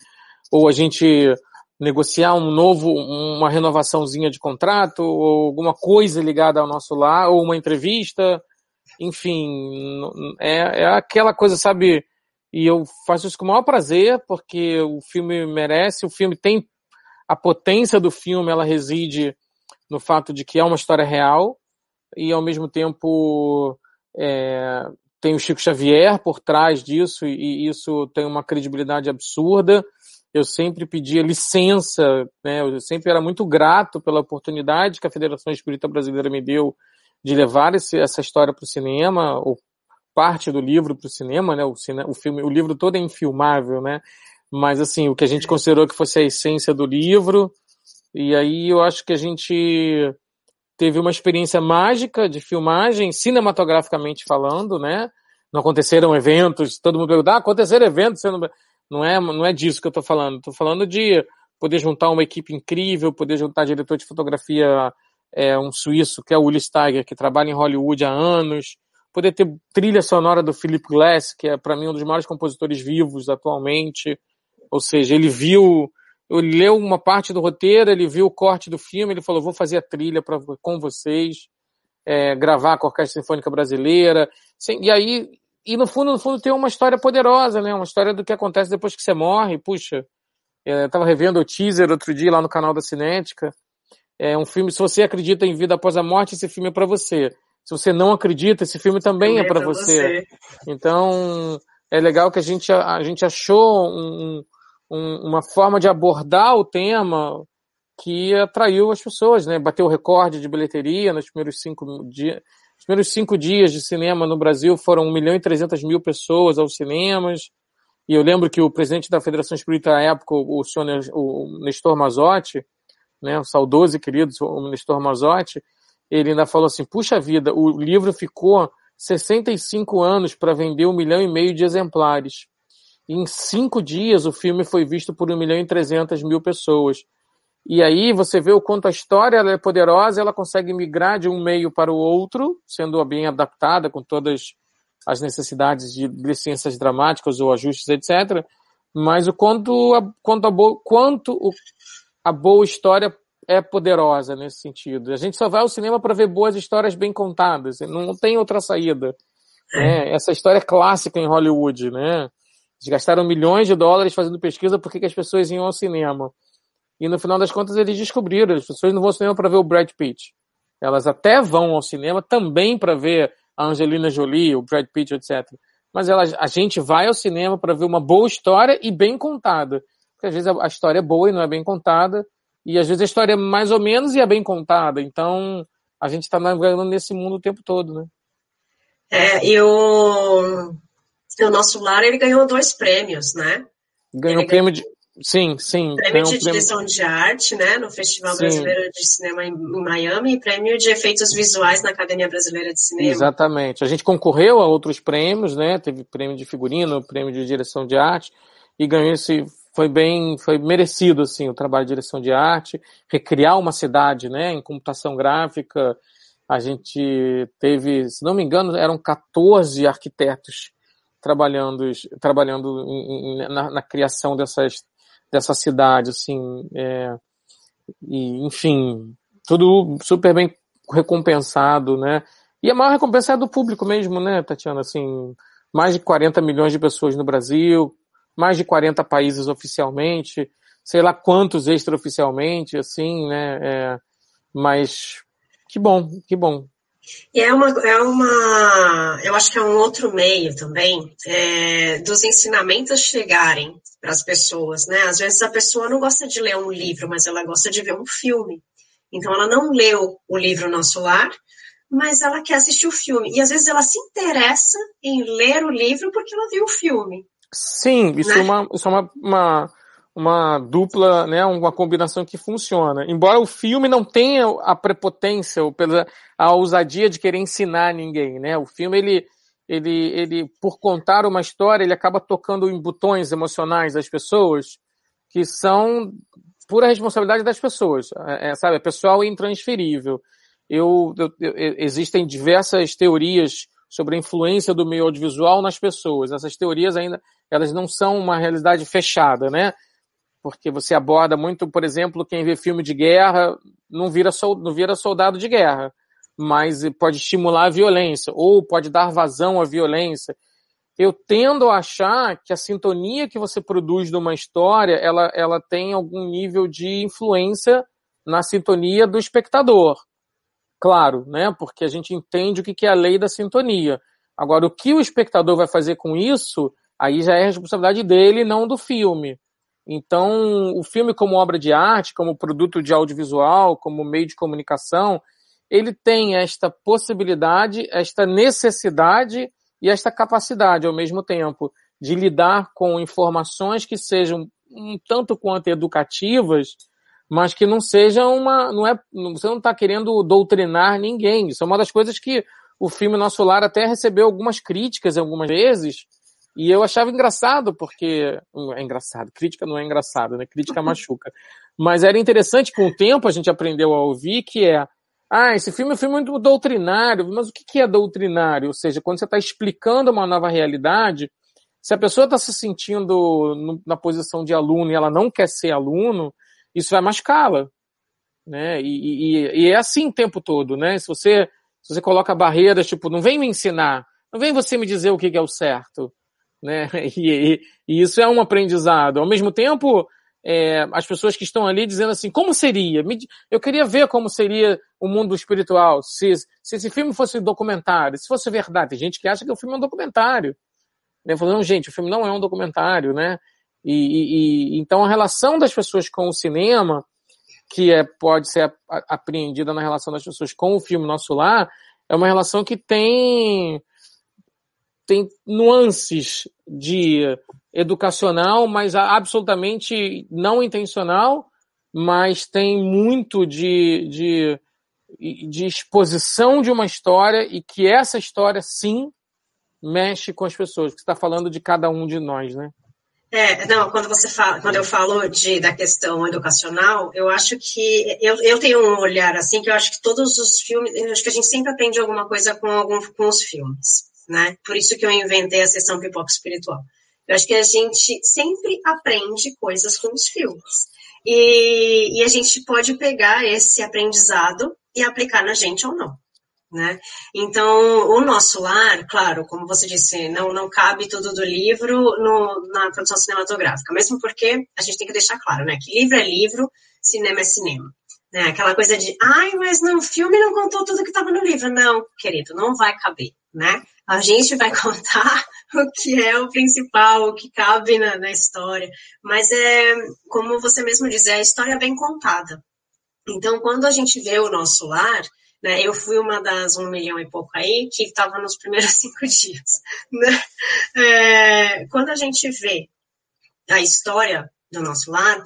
Speaker 2: ou a gente negociar um novo, uma renovaçãozinha de contrato, ou alguma coisa ligada ao nosso lar, ou uma entrevista, enfim, é, é aquela coisa, sabe, e eu faço isso com o maior prazer, porque o filme merece, o filme tem a potência do filme, ela reside no fato de que é uma história real e ao mesmo tempo é, tem o Chico Xavier por trás disso e, isso tem uma credibilidade absurda. Eu sempre pedia licença, né? Eu sempre era muito grato pela oportunidade que a Federação Espírita Brasileira me deu de levar esse, essa história para o cinema, ou parte do livro para o cinema, né? O, cine, o filme, o livro todo é infilmável, né? Mas assim, o que a gente considerou que fosse a essência do livro, e aí eu acho que a gente teve uma experiência mágica de filmagem, cinematograficamente falando, né? Não aconteceram eventos, todo mundo pergunta, ah, aconteceram eventos, não... não é, não é disso que eu estou falando. Estou falando de poder juntar uma equipe incrível, poder juntar diretor de fotografia, é, um suíço que é o Willis Steiger, que trabalha em Hollywood há anos, poder ter trilha sonora do Philip Glass, que é para mim um dos maiores compositores vivos atualmente. Ou seja, ele viu, ele leu uma parte do roteiro, ele viu o corte do filme, ele falou: vou fazer a trilha pra, com vocês, é, gravar com a Orquestra Sinfônica Brasileira. e aí, e no fundo, no fundo tem uma história poderosa, né? Uma história do que acontece depois que você morre. Puxa, é, eu tava revendo o teaser outro dia lá no canal da Cinética. É um filme, se você acredita em vida após a morte, esse filme é para você se você não acredita, esse filme também, é para você. você. Então, é legal que a gente, a gente achou um, um, uma forma de abordar o tema que atraiu as pessoas, né? Bateu o recorde de bilheteria nos primeiros cinco dias. Os primeiros cinco dias de cinema no Brasil foram 1 milhão e 300 mil pessoas aos cinemas. E eu lembro que o presidente da Federação Espírita à época, o senhor o Nestor Mazotti, né, o saudoso e querido o Nestor Mazotti, ele ainda falou assim: puxa vida, o livro ficou 65 anos para vender um milhão e meio de exemplares. Em cinco dias o filme foi visto por 1 milhão e 300 mil pessoas. E aí você vê o quanto a história é poderosa, ela consegue migrar de um meio para o outro, sendo bem adaptada com todas as necessidades de licenças dramáticas ou ajustes, etc. Mas o quanto a, quanto a, boa, quanto o, a boa história é poderosa nesse sentido. A gente só vai ao cinema para ver boas histórias bem contadas, não tem outra saída. Né? Essa história é clássica em Hollywood, né? Eles gastaram milhões de dólares fazendo pesquisa por que as pessoas iam ao cinema. E no final das contas eles descobriram, as pessoas não vão ao cinema para ver o Brad Pitt. Elas até vão ao cinema também para ver a Angelina Jolie, o Brad Pitt, etc. Mas elas, a gente vai ao cinema para ver uma boa história e bem contada. Porque às vezes a, história é boa e não é bem contada, e às vezes a história é mais ou menos e é bem contada. Então a gente está navegando nesse mundo o tempo todo, né?
Speaker 1: É, e o, nosso lar ele ganhou dois prêmios, né?
Speaker 2: Ganhou o prêmio de Sim, sim.
Speaker 1: Prêmio de direção de arte, né, no Festival sim. Brasileiro de Cinema em Miami e prêmio de efeitos visuais na Academia Brasileira de Cinema.
Speaker 2: Exatamente. A gente concorreu a outros prêmios, né, teve prêmio de figurino, prêmio de direção de arte e ganhou esse foi bem, foi merecido assim o trabalho de direção de arte, recriar uma cidade, né, em computação gráfica. A gente teve, se não me engano, eram 14 arquitetos trabalhando, trabalhando em, na, na criação dessas dessa cidade, assim, é, e, enfim, tudo super bem recompensado, né? E a maior recompensa é do público mesmo, né, Tatiana? Assim, mais de 40 milhões de pessoas no Brasil, mais de 40 países oficialmente, sei lá quantos extraoficialmente, assim, né? É, mas que bom, que bom.
Speaker 1: E é uma, é uma, eu acho que é um outro meio também é, dos ensinamentos chegarem para as pessoas, né? Às vezes a pessoa não gosta de ler um livro, mas ela gosta de ver um filme. Então ela não leu o livro Nosso Lar, mas ela quer assistir o filme. E às vezes ela se interessa em ler o livro porque ela viu o filme.
Speaker 2: Sim, isso né? é, uma, isso é uma, uma, uma dupla, né, uma combinação que funciona. Embora o filme não tenha a prepotência ou pela, a ousadia de querer ensinar ninguém, né? O filme, ele, ele, ele, por contar uma história, ele acaba tocando em botões emocionais das pessoas que são pura responsabilidade das pessoas, é, é sabe? É pessoal intransferível. Eu, eu, eu, existem diversas teorias sobre a influência do meio audiovisual nas pessoas. Essas teorias ainda, elas não são uma realidade fechada, né? Porque você aborda muito, por exemplo, quem vê filme de guerra não vira, não vira soldado de guerra, mas pode estimular a violência, ou pode dar vazão à violência. Eu tendo a achar que a sintonia que você produz de uma história, ela, ela tem algum nível de influência na sintonia do espectador claro, né? Porque a gente entende o que é a lei da sintonia. Agora, o que o espectador vai fazer com isso, aí já é responsabilidade dele, não do filme. Então, o filme como obra de arte, como produto de audiovisual, como meio de comunicação, ele tem esta possibilidade, esta necessidade e esta capacidade ao mesmo tempo de lidar com informações que sejam um tanto quanto educativas, mas que não seja uma, não é, você não está querendo doutrinar ninguém. Isso é uma das coisas que o filme Nosso Lar até recebeu algumas críticas algumas vezes, e eu achava engraçado, porque, é engraçado, crítica não é engraçado, né? Crítica machuca. Mas era interessante, com o tempo a gente aprendeu a ouvir que é, ah, esse filme é um filme muito doutrinário, mas o que é doutrinário? Ou seja, quando você está explicando uma nova realidade, se a pessoa está se sentindo na posição de aluno e ela não quer ser aluno, isso vai machucá-la. Né? E, e, e, é assim o tempo todo, né? Se você, se você coloca barreiras, tipo, não vem me ensinar, não vem você me dizer o que é o certo, né? E, e isso é um aprendizado. Ao mesmo tempo, é, as pessoas que estão ali dizendo assim, como seria? Eu queria ver como seria o mundo espiritual, se, se esse filme fosse documentário, se fosse verdade. Tem gente que acha que o filme é um documentário. Né? Falando, gente, o filme não é um documentário, né? E, e, e, então a relação das pessoas com o cinema, que é, pode ser apreendida na relação das pessoas com o filme Nosso Lar, é uma relação que tem tem nuances de educacional, mas absolutamente não intencional, mas tem muito de, de, de exposição de uma história e que essa história sim mexe com as pessoas, que está falando de cada um de nós, né?
Speaker 1: É, não, quando você fala, quando eu falo de, da questão educacional, eu acho que eu, eu tenho um olhar assim que eu acho que todos os filmes, acho que a gente sempre aprende alguma coisa com algum com os filmes, né? Por isso que eu inventei a sessão pipoca espiritual. Eu acho que a gente sempre aprende coisas com os filmes. E, e a gente pode pegar esse aprendizado e aplicar na gente ou não. Né? Então, o nosso lar, claro, como você disse, não, não cabe tudo do livro no, na produção cinematográfica, mesmo porque a gente tem que deixar claro, né, que livro é livro, cinema é cinema. Né? Aquela coisa de, ai, mas no filme não contou tudo que estava no livro. Não, querido, não vai caber, né? A gente vai contar o que é o principal, o que cabe na, na história. Mas é, como você mesmo diz, é a história bem contada. Então, quando a gente vê o nosso lar, né? Eu fui uma das um milhão e pouco aí que estava nos primeiros cinco dias. Né? É, quando a gente vê a história do nosso lar,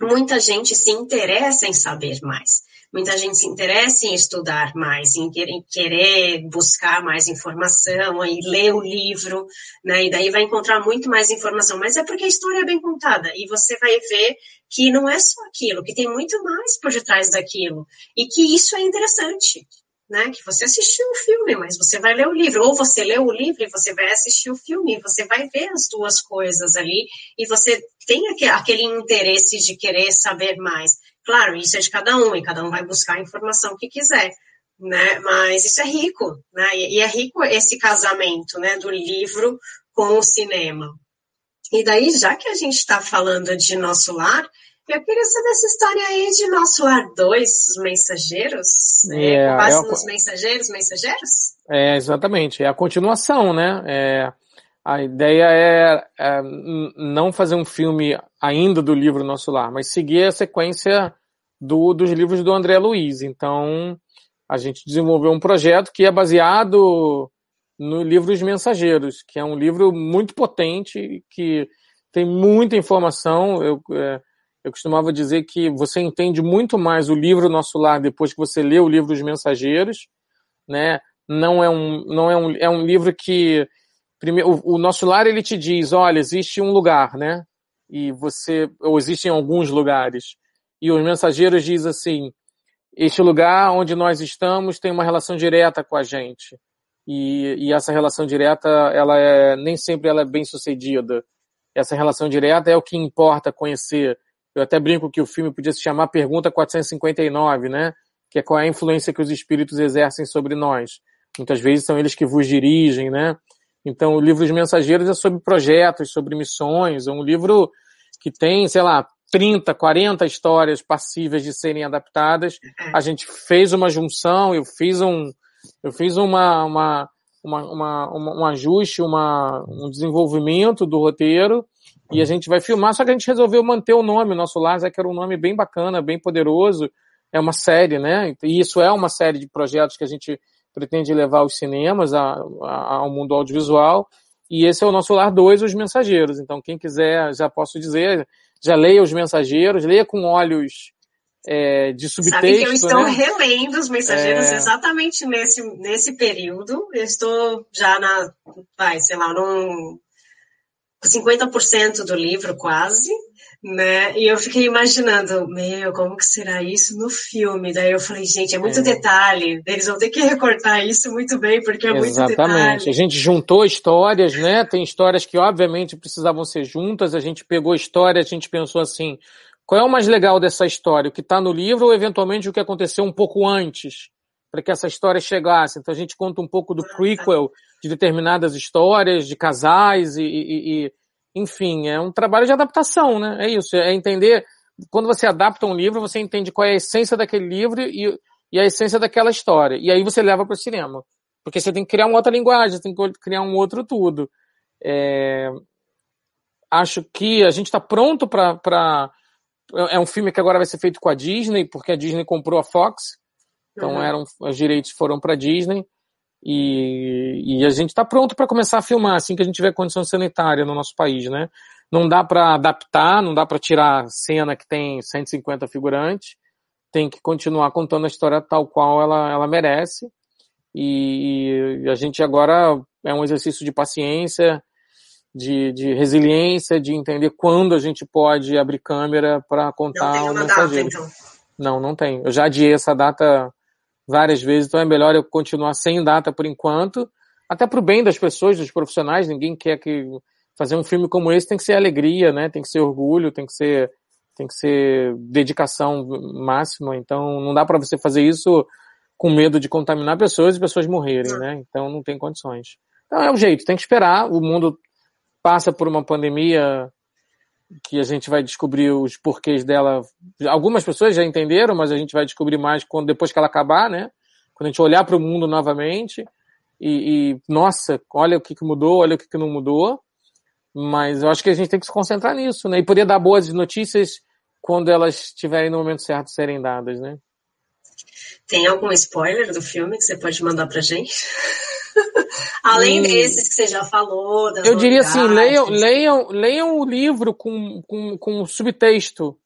Speaker 1: muita gente se interessa em saber mais. Muita gente se interessa em estudar mais, em querer buscar mais informação, e ler o livro, né? E daí vai encontrar muito mais informação. Mas é porque a história é bem contada e você vai ver que não é só aquilo, que tem muito mais por detrás daquilo e que isso é interessante. Né, que você assistiu o filme, mas você vai ler o livro, ou você lê o livro e você vai assistir o filme, você vai ver as duas coisas ali, e você tem aquele interesse de querer saber mais. Claro, isso é de cada um, e cada um vai buscar a informação que quiser, né? Mas isso é rico, né? E é rico esse casamento, né, do livro com o cinema. E daí, já que a gente está falando de Nosso Lar, eu queria saber essa história aí de Nosso Lar 2, os mensageiros, né? é, base é nos mensageiros, mensageiros?
Speaker 2: É, exatamente, é a continuação, né? É, a ideia é, é, não fazer um filme ainda do livro Nosso Lar, mas seguir a sequência do, dos livros do André Luiz. Então, a gente desenvolveu um projeto que é baseado no livro Os Mensageiros, que é um livro muito potente, que tem muita informação. Eu, é, eu costumava dizer que você entende muito mais o livro Nosso Lar depois que você lê o livro Os Mensageiros, né? Não é um, não é um, é um livro que primeiro, o, o Nosso Lar ele te diz, olha, existe um lugar, né? E você, ou existem alguns lugares. E os mensageiros diz assim, este lugar onde nós estamos tem uma relação direta com a gente. E, e essa relação direta, ela é, nem sempre ela é bem sucedida. Essa relação direta é o que importa conhecer. Eu até brinco que o filme podia se chamar Pergunta 459, né? Que é qual é a influência que os espíritos exercem sobre nós. Muitas vezes são eles que vos dirigem, né? Então, o livro Os Mensageiros é sobre projetos, sobre missões. É um livro que tem, sei lá, 30, 40 histórias passíveis de serem adaptadas. É. A gente fez uma junção, eu fiz um, eu fiz uma, uma, uma, uma, um ajuste, uma, um desenvolvimento do roteiro e a gente vai filmar, só que a gente resolveu manter o nome, o nosso Lázaro, que era um nome bem bacana, bem poderoso. É uma série, né? E isso é uma série de projetos que a gente pretende levar aos cinemas, a, a, ao mundo audiovisual. E esse é o nosso Lar 2, Os Mensageiros. Então, quem quiser, já posso dizer, já leia Os Mensageiros, leia com olhos é, de subtexto. Sabe que
Speaker 1: eu estou
Speaker 2: né?
Speaker 1: relendo Os Mensageiros é... exatamente nesse, nesse período. Eu estou já na, vai, sei lá, num 50% do livro quase né? E eu fiquei imaginando, meu, como que será isso no filme? Daí eu falei, gente, é muito é. detalhe, eles vão ter que recortar isso muito bem, porque é Exatamente. muito detalhe. Exatamente.
Speaker 2: A gente juntou histórias, né? Tem histórias que obviamente precisavam ser juntas, a gente pegou histórias, a gente pensou assim, qual é o mais legal dessa história? O que está no livro ou eventualmente o que aconteceu um pouco antes? Para que essa história chegasse. Então a gente conta um pouco do prequel de determinadas histórias, de casais e, e, e enfim, é um trabalho de adaptação, né? É isso, é entender, quando você adapta um livro, você entende qual é a essência daquele livro e, e a essência daquela história. E aí você leva para o cinema. Porque você tem que criar uma outra linguagem, tem que criar um outro tudo. É... Acho que a gente está pronto para. É um filme que agora vai ser feito com a Disney, porque a Disney comprou a Fox. Então uhum. eram, os direitos foram para a Disney. E, e a gente está pronto para começar a filmar assim que a gente tiver condição sanitária no nosso país, né? Não dá para adaptar, não dá para tirar cena que tem 150 figurantes, tem que continuar contando a história tal qual ela, ela merece. E, e a gente agora é um exercício de paciência de, de resiliência, de entender quando a gente pode abrir câmera para contar
Speaker 1: não
Speaker 2: o
Speaker 1: mensageiro. Data, então.
Speaker 2: Não, não tem. Eu já adiei essa data várias vezes, então é melhor eu continuar sem data por enquanto, até para o bem das pessoas, dos profissionais. Ninguém quer que fazer um filme como esse tem que ser alegria, né? Tem que ser orgulho, tem que ser tem que ser dedicação máxima. Então não dá para você fazer isso com medo de contaminar pessoas e pessoas morrerem, né? Então não tem condições. Então é o jeito, tem que esperar. O mundo passa por uma pandemia que a gente vai descobrir os porquês dela. Algumas pessoas já entenderam, mas a gente vai descobrir mais quando depois que ela acabar, né? Quando a gente olhar para o mundo novamente e, e, nossa, olha o que, que mudou, olha o que, que não mudou. Mas eu acho que a gente tem que se concentrar nisso, né? E poder dar boas notícias quando elas estiverem no momento certo serem dadas, né?
Speaker 1: Tem algum spoiler do filme que você pode mandar pra gente? Além hum. desses que você já falou.
Speaker 2: eu diria assim, leiam, leiam, leiam o livro com, com, com subtexto.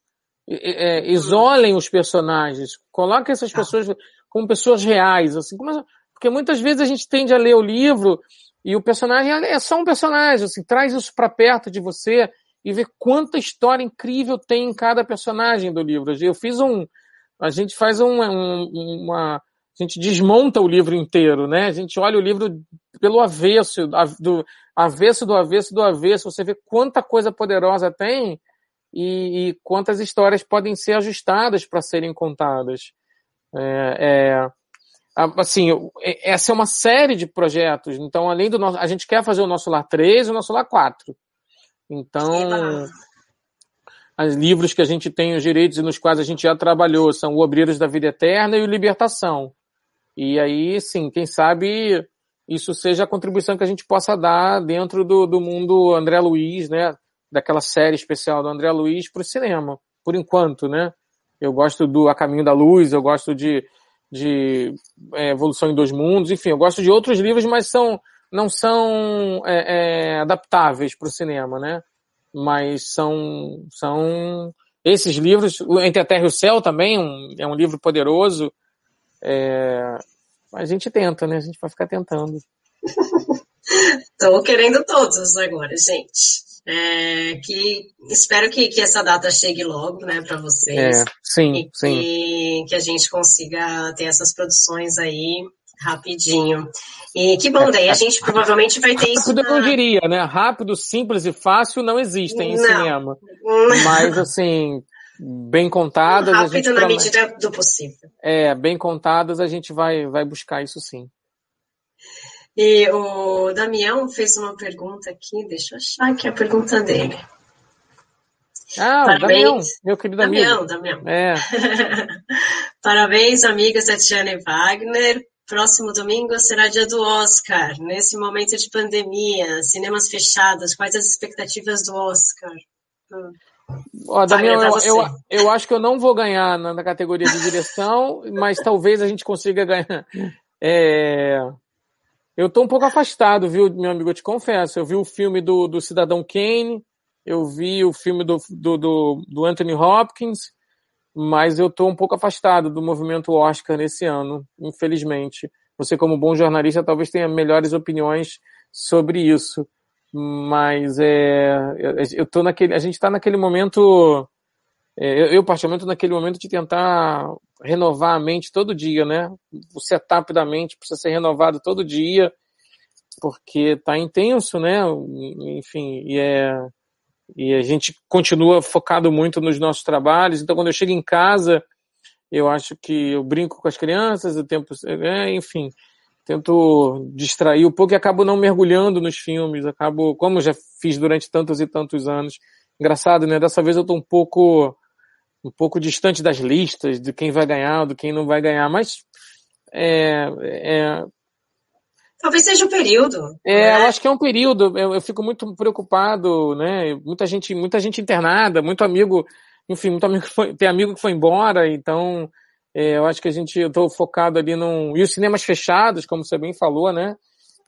Speaker 2: É, hum. isolem os personagens. Coloquem essas tá. pessoas como pessoas reais. Assim, como, porque muitas vezes a gente tende a ler o livro e o personagem é só um personagem. Assim, traz isso para perto de você e vê quanta história incrível tem em cada personagem do livro. Eu fiz um. A gente faz um, um, uma a gente desmonta o livro inteiro, né? A gente olha o livro pelo avesso, do avesso do avesso do avesso, você vê quanta coisa poderosa tem e, e quantas histórias podem ser ajustadas para serem contadas. É, é, assim, essa é uma série de projetos. Então, além do nosso, a gente quer fazer o nosso lá 3 e o nosso lá 4. Então, os livros que a gente tem, os direitos e nos quais a gente já trabalhou, são o Obreiros da Vida Eterna e o Libertação. E aí, sim, quem sabe isso seja a contribuição que a gente possa dar dentro do, do mundo André Luiz, né? Daquela série especial do André Luiz para o cinema, por enquanto, né? Eu gosto do A Caminho da Luz, eu gosto de, de é, Evolução em Dois Mundos, enfim, eu gosto de outros livros, mas são, não são é, é, adaptáveis para o cinema, né? Mas são, são esses livros, Entre a Terra e o Céu também um, é um livro poderoso, é, a gente tenta, né? A gente vai ficar tentando.
Speaker 1: Estou querendo todos agora, gente. É, que espero que, que essa data chegue logo, né, para vocês.
Speaker 2: É, sim,
Speaker 1: e
Speaker 2: sim.
Speaker 1: Que, que a gente consiga ter essas produções aí rapidinho. E que bom, daí a gente provavelmente vai ter isso.
Speaker 2: Rápido na... eu não diria, né? Rápido, simples e fácil não existem em não. cinema. Mas assim, bem contadas.
Speaker 1: Rápido na medida do possível.
Speaker 2: É, bem contadas, a gente vai, vai buscar isso sim.
Speaker 1: E o Damião fez uma pergunta aqui, deixa eu achar aqui a pergunta dele.
Speaker 2: Ah, Parabéns. Damião, meu querido
Speaker 1: Damião,
Speaker 2: amigo.
Speaker 1: Damião.
Speaker 2: É.
Speaker 1: Parabéns, amigas Tatiana e Wagner. Próximo domingo será dia do Oscar. Nesse momento de pandemia, cinemas fechados, quais as expectativas do Oscar?
Speaker 2: Hum. Ó, Damião, eu, eu, eu, acho que eu não vou ganhar na, na categoria de direção, mas talvez a gente consiga ganhar. É... Eu tô um pouco afastado, viu, meu amigo? Eu te confesso. Eu vi o filme do, do Cidadão Kane, eu vi o filme do, do, do, do Anthony Hopkins, mas eu tô um pouco afastado do movimento Oscar nesse ano, infelizmente. Você, como bom jornalista, talvez tenha melhores opiniões sobre isso mas é, eu tô naquele, a gente está naquele momento, é, eu particularmente naquele momento de tentar renovar a mente todo dia, né? O setup da mente precisa ser renovado todo dia, porque tá intenso, né? Enfim, e é e a gente continua focado muito nos nossos trabalhos. Então, quando eu chego em casa, eu acho que eu brinco com as crianças, o tempo, é, enfim, tento distrair um pouco e acabo não mergulhando nos filmes, acabo, como já fiz durante tantos e tantos anos. Engraçado, né? Dessa vez eu tô um pouco um pouco distante das listas, de quem vai ganhar, do quem não vai ganhar, mas é, é
Speaker 1: Talvez seja o um período.
Speaker 2: É, né? eu acho que é um período. Eu, eu, fico muito preocupado, né? Muita gente, muita gente internada, muito amigo, enfim, muito amigo que foi, tem amigo que foi embora, então é, eu acho que a gente, eu tô focado ali num, e os cinemas fechados, como você bem falou, né?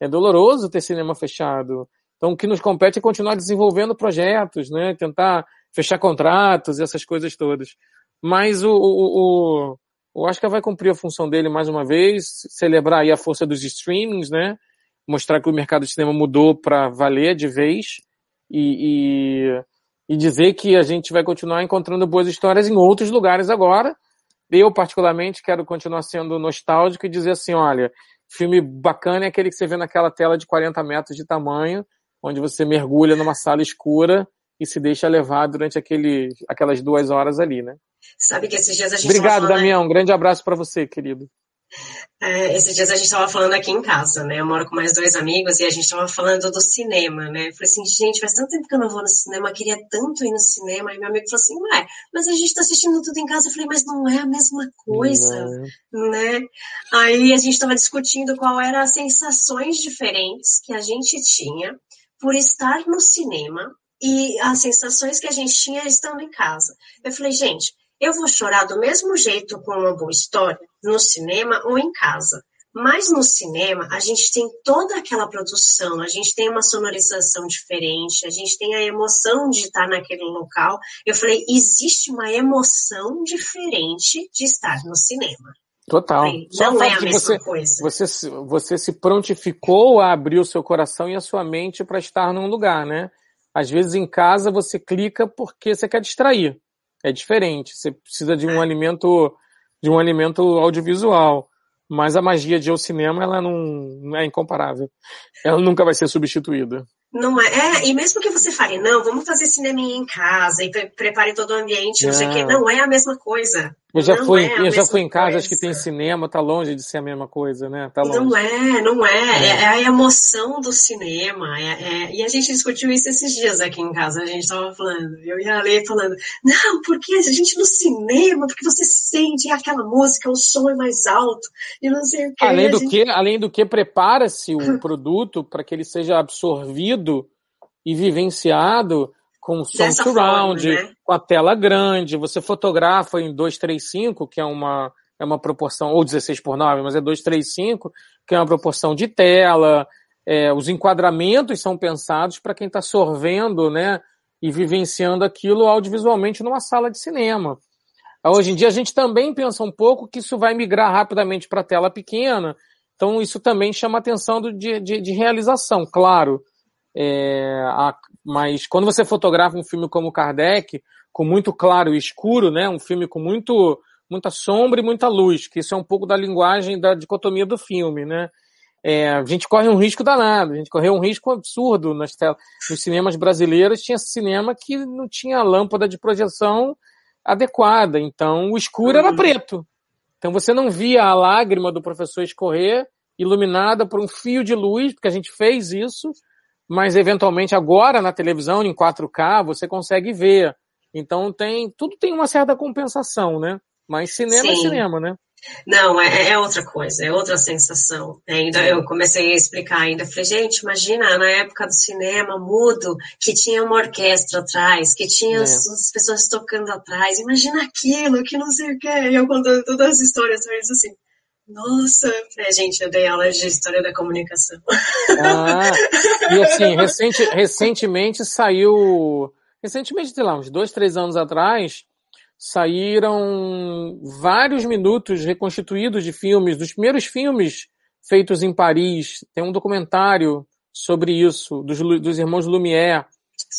Speaker 2: É doloroso ter cinema fechado. Então, o que nos compete é continuar desenvolvendo projetos, né? Tentar fechar contratos, essas coisas todas. Mas o, o, o, o Oscar vai cumprir a função dele mais uma vez, celebrar aí a força dos streamings, né? Mostrar que o mercado de cinema mudou para valer de vez. e, e, e dizer que a gente vai continuar encontrando boas histórias em outros lugares agora. Eu, particularmente, quero continuar sendo nostálgico e dizer assim, olha, filme bacana é aquele que você vê naquela tela de 40 metros de tamanho, onde você mergulha numa sala escura e se deixa levar durante aquele, aquelas duas horas ali, né?
Speaker 1: Sabe que esses dias a gente
Speaker 2: Obrigado, Damião. Um grande abraço para você, querido.
Speaker 1: É, esses dias a gente estava falando aqui em casa, né? Eu moro com mais dois amigos e a gente estava falando do cinema, né? Eu falei assim, gente, faz tanto tempo que eu não vou no cinema, queria tanto ir no cinema. E meu amigo falou assim, ué, mas a gente está assistindo tudo em casa. Eu falei, mas não é a mesma coisa, não. né? Aí a gente estava discutindo qual eram as sensações diferentes que a gente tinha por estar no cinema e as sensações que a gente tinha estando em casa. Eu falei, gente, eu vou chorar do mesmo jeito com uma boa história, no cinema ou em casa. Mas no cinema, a gente tem toda aquela produção, a gente tem uma sonorização diferente, a gente tem a emoção de estar naquele local. Eu falei, existe uma emoção diferente de estar no cinema.
Speaker 2: Total. Falei,
Speaker 1: não é a mesma você, coisa.
Speaker 2: Você, você se prontificou a abrir o seu coração e a sua mente para estar num lugar, né? Às vezes em casa você clica porque você quer distrair é diferente. Você precisa de um alimento, de um alimento audiovisual. Mas a magia de ir ao cinema, ela não, é incomparável. Ela nunca vai ser substituída.
Speaker 1: Não é, é, e mesmo que você fale, não, vamos fazer cinema em casa e pre prepare todo o ambiente, não, sei o quê, não é a mesma coisa.
Speaker 2: Eu já, fui, é eu já fui em casas que tem cinema, tá longe de ser a mesma coisa, né? Tá longe.
Speaker 1: Não é, não é. É, é a emoção do cinema. É, é, e a gente discutiu isso esses dias aqui em casa. A gente tava falando, eu e a falando, não, porque a gente no cinema, porque você sente aquela música, o som é mais alto, e não sei o que.
Speaker 2: Além do
Speaker 1: gente...
Speaker 2: que, além do que prepara-se o produto para que ele seja absorvido e vivenciado com som Dessa surround, forma, né? com a tela grande, você fotografa em 235, que é uma, é uma proporção, ou 16 por 9, mas é 235, que é uma proporção de tela, é, os enquadramentos são pensados para quem está sorvendo, né, e vivenciando aquilo audiovisualmente numa sala de cinema. Hoje em dia a gente também pensa um pouco que isso vai migrar rapidamente para a tela pequena, então isso também chama atenção do, de, de, de realização, claro. É, a, mas quando você fotografa um filme como Kardec, com muito claro e escuro, né, um filme com muito, muita sombra e muita luz, que isso é um pouco da linguagem da dicotomia do filme, né? É, a gente corre um risco danado, a gente correu um risco absurdo nas telas. Nos cinemas brasileiros tinha cinema que não tinha lâmpada de projeção adequada, então o escuro era uhum. preto. Então você não via a lágrima do professor escorrer iluminada por um fio de luz, porque a gente fez isso, mas eventualmente agora na televisão, em 4K, você consegue ver. Então tem, tudo tem uma certa compensação, né? Mas cinema é Sim. é cinema, né?
Speaker 1: Não, é, é, outra coisa, é outra sensação. Ainda eu comecei a explicar ainda, falei, gente, imagina na época do cinema mudo, que tinha uma orquestra atrás, que tinha é. as, as, pessoas tocando atrás, imagina aquilo, que não sei o que. E eu contando todas as histórias, mas assim, nossa, gente, eu dei aula de história da comunicação.
Speaker 2: Ah, e assim, recente, recentemente saiu. Recentemente, sei lá, uns dois, três anos atrás, saíram vários minutos reconstituídos de filmes, dos primeiros filmes feitos em Paris. Tem um documentário sobre isso, dos, dos irmãos Lumière.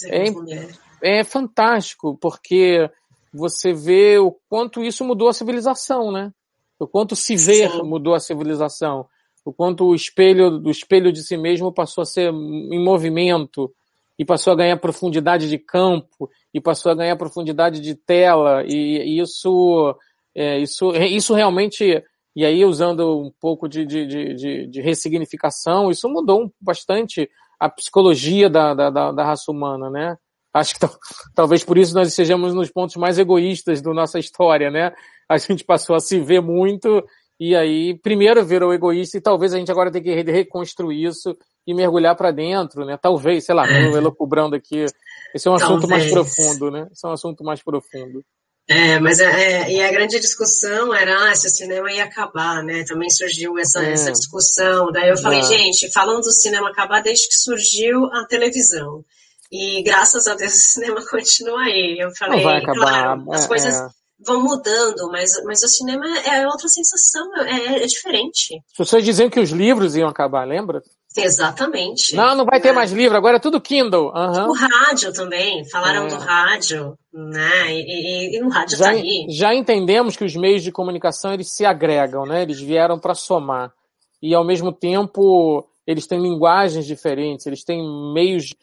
Speaker 2: É, é fantástico, porque você vê o quanto isso mudou a civilização, né? O quanto se ver Sim. mudou a civilização, o quanto o espelho do espelho de si mesmo passou a ser em movimento e passou a ganhar profundidade de campo e passou a ganhar profundidade de tela e, e isso é, isso isso realmente e aí usando um pouco de, de, de, de ressignificação isso mudou bastante a psicologia da, da, da raça humana, né? Acho que talvez por isso nós sejamos nos pontos mais egoístas da nossa história, né? A gente passou a se ver muito e aí primeiro virou egoísta e talvez a gente agora tenha que reconstruir isso e mergulhar para dentro, né? Talvez, sei lá, eu elocubrando aqui. Esse é um assunto talvez. mais profundo, né? Esse é um assunto mais profundo.
Speaker 1: É, mas é, é, e a grande discussão era ah, se o cinema ia acabar, né? Também surgiu essa, é. essa discussão. Daí eu falei, é. gente, falando do cinema acabar desde que surgiu a televisão. E graças a Deus o cinema continua aí. Eu falei,
Speaker 2: Não vai acabar.
Speaker 1: claro, as é, coisas é. Vão mudando, mas, mas o cinema é outra sensação, é, é diferente.
Speaker 2: As pessoas diziam que os livros iam acabar, lembra?
Speaker 1: Exatamente.
Speaker 2: Não, não vai ter é. mais livro, agora é tudo Kindle. Uhum.
Speaker 1: O rádio também, falaram é. do rádio, né? E, e, e o rádio
Speaker 2: já,
Speaker 1: tá aí.
Speaker 2: Já entendemos que os meios de comunicação eles se agregam, né? Eles vieram para somar. E ao mesmo tempo eles têm linguagens diferentes, eles têm meios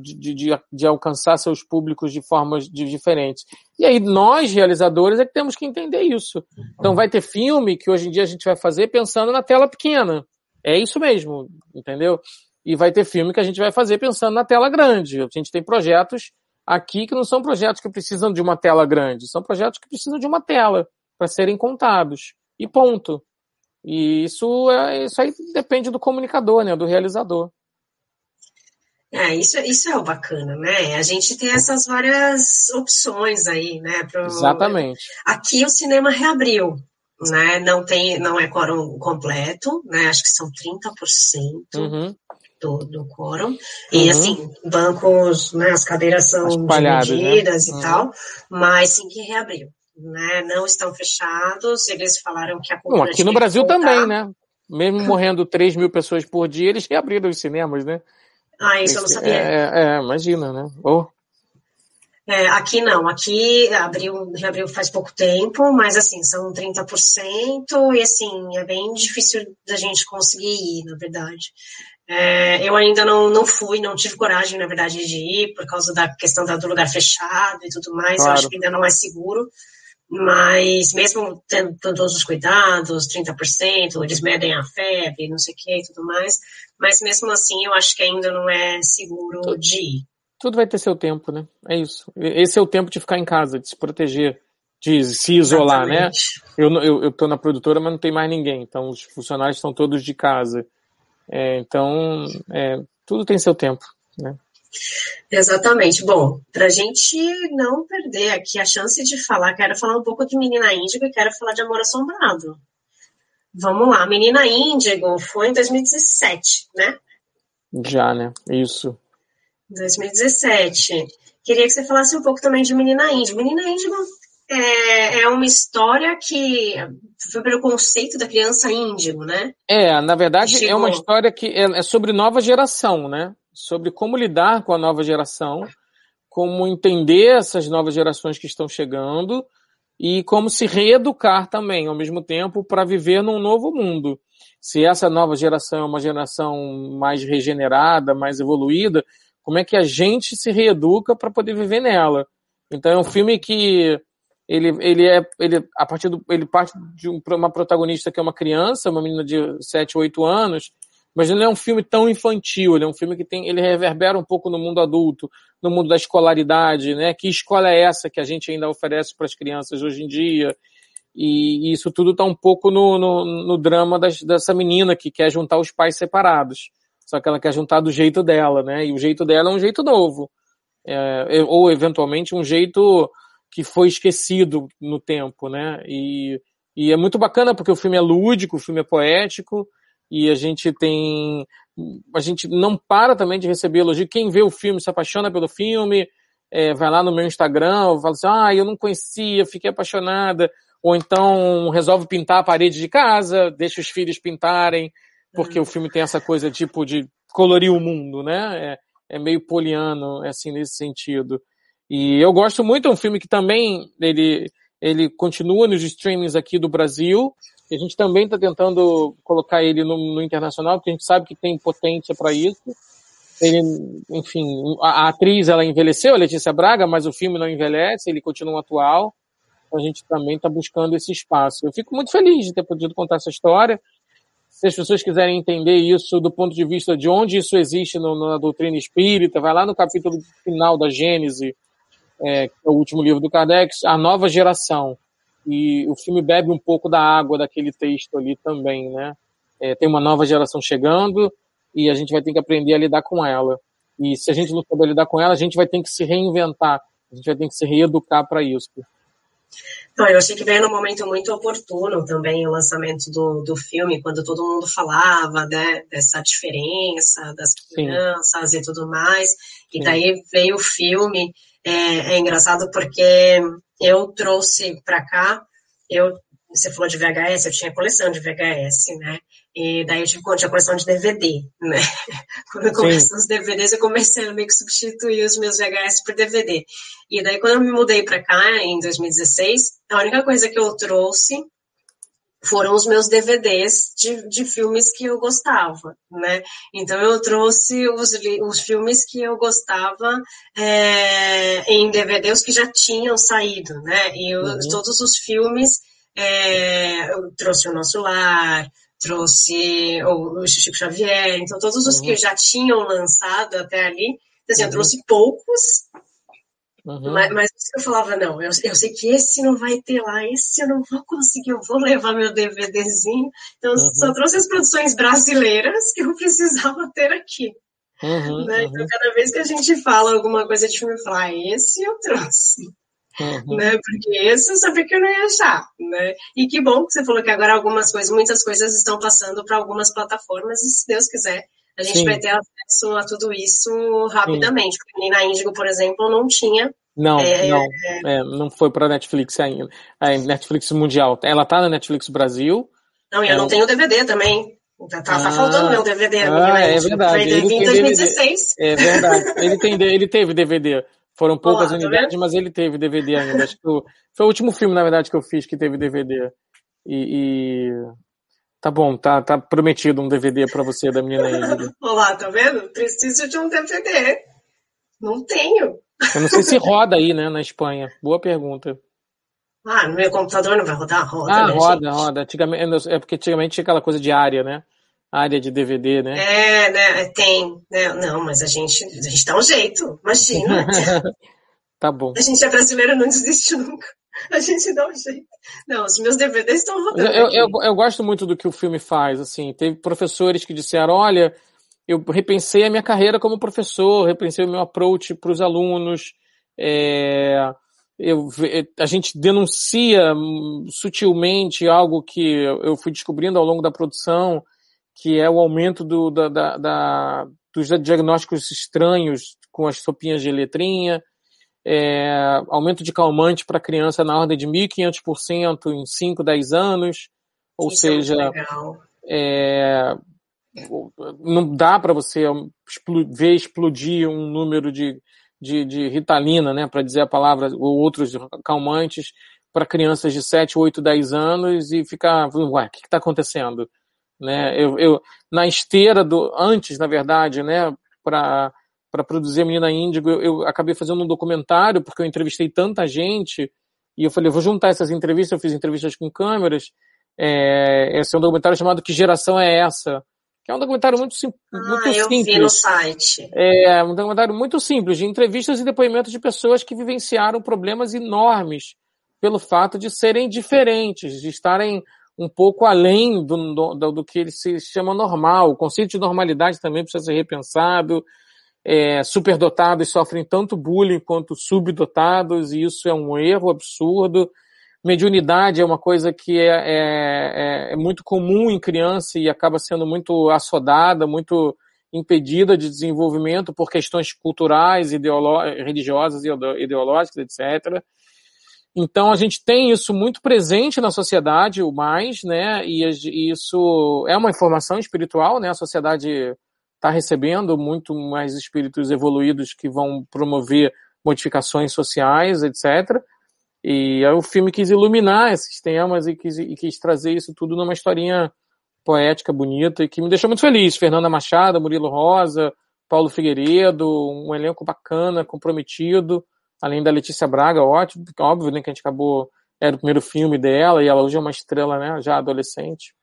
Speaker 2: de, de, de, alcançar seus públicos de formas de, diferentes. E aí nós, realizadores, é que temos que entender isso. Então vai ter filme que hoje em dia a gente vai fazer pensando na tela pequena. É isso mesmo, entendeu? E vai ter filme que a gente vai fazer pensando na tela grande. A gente tem projetos aqui que não são projetos que precisam de uma tela grande, são projetos que precisam de uma tela para serem contados. E ponto. E isso, é, isso aí depende do comunicador, né, do realizador.
Speaker 1: É, isso, isso é o bacana, né? A gente tem essas várias opções aí, né? Pro...
Speaker 2: Exatamente.
Speaker 1: Aqui o cinema reabriu, né? Não tem, não é quórum completo, né? Acho que são 30% uhum. do, do quórum. E uhum. assim, bancos, né? As cadeiras são né? divididas né? e uhum. tal, mas sim que reabriu. Né, não estão fechados, eles falaram que a
Speaker 2: Bom, Aqui no Brasil também, né? Mesmo morrendo 3 mil pessoas por dia, eles reabriram os cinemas, né?
Speaker 1: Ah, isso eu não sabia.
Speaker 2: É, é imagina, né? Oh.
Speaker 1: É, aqui não, aqui abriu, reabriu faz pouco tempo, mas assim, são 30% e assim, é bem difícil da gente conseguir ir, na verdade. É, eu ainda não, não fui, não tive coragem, na verdade, de ir por causa da questão do lugar fechado e tudo mais, claro. eu acho que ainda não é seguro, mas mesmo tendo, todos os cuidados, 30%, eles medem a febre, não sei o que e tudo mais, mas mesmo assim eu acho que ainda não é seguro tudo, de ir.
Speaker 2: Tudo vai ter seu tempo, né? É isso. Esse é o tempo de ficar em casa, de se proteger, de se isolar, né? Exatamente. né? Eu, eu, eu tô na produtora, mas não tem mais ninguém, então os funcionários estão todos de casa. É, então, é, tudo tem seu tempo, né?
Speaker 1: Exatamente. Bom, para a gente não perder aqui a chance de falar, quero falar um pouco de Menina Índigo e quero falar de Amor Assombrado. Vamos lá, Menina Índigo foi em 2017, né?
Speaker 2: Já, né? Isso.
Speaker 1: 2017. Queria que você falasse um pouco também de Menina Índigo. Menina Índigo é, é uma história que foi pelo conceito da criança índigo, né?
Speaker 2: É, na verdade é uma história que é, é sobre nova geração, né? Sobre como lidar com a nova geração, como entender essas novas gerações que estão chegando e como se reeducar também ao mesmo tempo para viver num novo mundo. Se essa nova geração é uma geração mais regenerada, mais evoluída, como é que a gente se reeduca para poder viver nela? Então é um filme que ele, ele é ele a partir do ele parte de uma protagonista que é uma criança, uma menina de 7, 8 anos, mas não é um filme tão infantil, ele é um filme que tem ele reverbera um pouco no mundo adulto, no mundo da escolaridade, né? Que escola é essa que a gente ainda oferece para as crianças hoje em dia? E, e isso tudo está um pouco no, no, no drama das, dessa menina que quer juntar os pais separados. Só que ela quer juntar do jeito dela, né? E o jeito dela é um jeito novo. É, ou eventualmente um jeito que foi esquecido no tempo, né? E, e é muito bacana porque o filme é lúdico, o filme é poético, e a gente tem a gente não para também de receber elogio. Quem vê o filme se apaixona pelo filme, é, vai lá no meu Instagram, fala assim, ah, eu não conhecia, fiquei apaixonada. Ou então resolve pintar a parede de casa, deixa os filhos pintarem, porque o filme tem essa coisa tipo de colorir o mundo, né? É, é meio poliano, assim, nesse sentido. E eu gosto muito, é um filme que também ele, ele continua nos streamings aqui do Brasil, a gente também está tentando colocar ele no, no, internacional, porque a gente sabe que tem potência para isso. Ele, enfim, a, a, atriz ela envelheceu, a Letícia Braga, mas o filme não envelhece, ele continua atual. A gente também está buscando esse espaço. Eu fico muito feliz de ter podido contar essa história. Se as pessoas quiserem entender isso do ponto de vista de onde isso existe no, na doutrina espírita, vai lá no capítulo final da Gênese, é, que é o último livro do Kardec, a nova geração e o filme bebe um pouco da água daquele texto ali também, né? É, tem uma nova geração chegando e a gente vai ter que aprender a lidar com ela. E se a gente não souber lidar com ela, a gente vai ter que se reinventar, a gente vai ter que se reeducar para isso.
Speaker 1: Não, eu achei que veio num momento muito oportuno também o lançamento do, do filme, quando todo mundo falava né, dessa diferença das crianças Sim. e tudo mais. E Sim. daí veio o filme. É, é engraçado porque eu trouxe para cá, eu, você falou de VHS, eu tinha coleção de VHS, né? E daí eu tive a coleção de DVD, né? Quando começou os DVDs, eu comecei a meio que substituir os meus VHS por DVD. E daí, quando eu me mudei para cá, em 2016, a única coisa que eu trouxe foram os meus DVDs de, de filmes que eu gostava, né? Então eu trouxe os, os filmes que eu gostava é, em DVD, os que já tinham saído, né? E eu, uhum. todos os filmes é, eu trouxe o Nosso Lar, trouxe o Chico Xavier, então todos os uhum. que já tinham lançado até ali, assim, uhum. eu trouxe poucos, uhum. mas, mas eu falava, não, eu, eu sei que esse não vai ter lá, esse eu não vou conseguir, eu vou levar meu DVDzinho, então eu só uhum. trouxe as produções brasileiras que eu precisava ter aqui. Uhum, né? Então, cada vez que a gente fala alguma coisa de filme, eu falo, ah, esse eu trouxe. Uhum. Né? Porque esse eu sabia que eu não ia achar, né? E que bom que você falou que agora algumas coisas, muitas coisas estão passando para algumas plataformas e se Deus quiser, a gente Sim. vai ter acesso a tudo isso rapidamente. Sim. Na Índigo, por exemplo, não tinha.
Speaker 2: Não, é, não, é, não foi para Netflix ainda. A Netflix Mundial. Ela tá na Netflix Brasil.
Speaker 1: Não, e eu não tenho DVD também. Tá, tá, ah, faltando meu DVD.
Speaker 2: Ah, é verdade. Ele em 2016. DVD. É verdade. Ele, tem, ele teve DVD. Foram poucas Olá, tá unidades, mas ele teve DVD ainda. Acho que eu, foi o último filme, na verdade, que eu fiz que teve DVD. E, e... tá bom, tá, tá prometido um DVD para você da menina
Speaker 1: ainda. Olá, tá vendo? Preciso de um DVD. Não tenho.
Speaker 2: Eu não sei se roda aí, né, na Espanha. Boa pergunta.
Speaker 1: Ah, no meu computador não vai rodar? Roda,
Speaker 2: ah,
Speaker 1: né,
Speaker 2: roda, gente? roda. Antigamente, é porque antigamente tinha aquela coisa de área, né? área de DVD, né?
Speaker 1: É, né? Tem. Né? Não, mas a gente, a gente dá um jeito, imagina.
Speaker 2: tá bom.
Speaker 1: A gente é brasileiro, não desiste nunca. A gente dá um jeito. Não, os meus DVDs estão rodando.
Speaker 2: Eu, eu, eu, gosto muito do que o filme faz, assim. Teve professores que disseram, olha, eu repensei a minha carreira como professor, repensei o meu approach para os alunos. É, eu, a gente denuncia sutilmente algo que eu fui descobrindo ao longo da produção, que é o aumento do, da, da, da, dos diagnósticos estranhos com as sopinhas de letrinha, é, aumento de calmante para criança na ordem de 1.500% em 5, 10 anos, ou Isso é seja, é não dá para você ver explodir um número de, de, de ritalina, né, para dizer a palavra, ou outros calmantes, para crianças de 7, 8, 10 anos e ficar, ué, o que está acontecendo? né? Eu, eu na esteira do antes, na verdade, né, para para produzir a Menina Índigo, eu, eu, acabei fazendo um documentário porque eu entrevistei tanta gente e eu falei, eu vou juntar essas entrevistas, eu fiz entrevistas com câmeras. É, esse é um documentário chamado Que Geração é Essa? Que é um documentário muito, sim, ah, muito eu simples. Vi
Speaker 1: no site.
Speaker 2: É um documentário muito simples, de entrevistas e depoimentos de pessoas que vivenciaram problemas enormes pelo fato de serem diferentes, de estarem um pouco além do, do, do que ele se chama normal. O conceito de normalidade também precisa ser repensado. É, superdotados sofrem tanto bullying quanto subdotados, e isso é um erro absurdo. Mediunidade é uma coisa que é, é, é, é muito comum em criança e acaba sendo muito assodada, muito impedida de desenvolvimento por questões culturais, religiosas e ideológicas, etc. Então a gente tem isso muito presente na sociedade, o mais, né? E isso é uma informação espiritual, né? A sociedade está recebendo muito mais espíritos evoluídos que vão promover modificações sociais, etc. E aí o filme quis iluminar esses temas e quis, e quis trazer isso tudo numa historinha poética, bonita e que me deixou muito feliz. Fernanda Machado, Murilo Rosa, Paulo Figueiredo, um elenco bacana, comprometido além da Letícia Braga, ótimo, óbvio, né, que a gente acabou, era o primeiro filme dela, e ela hoje é uma estrela, né, já adolescente.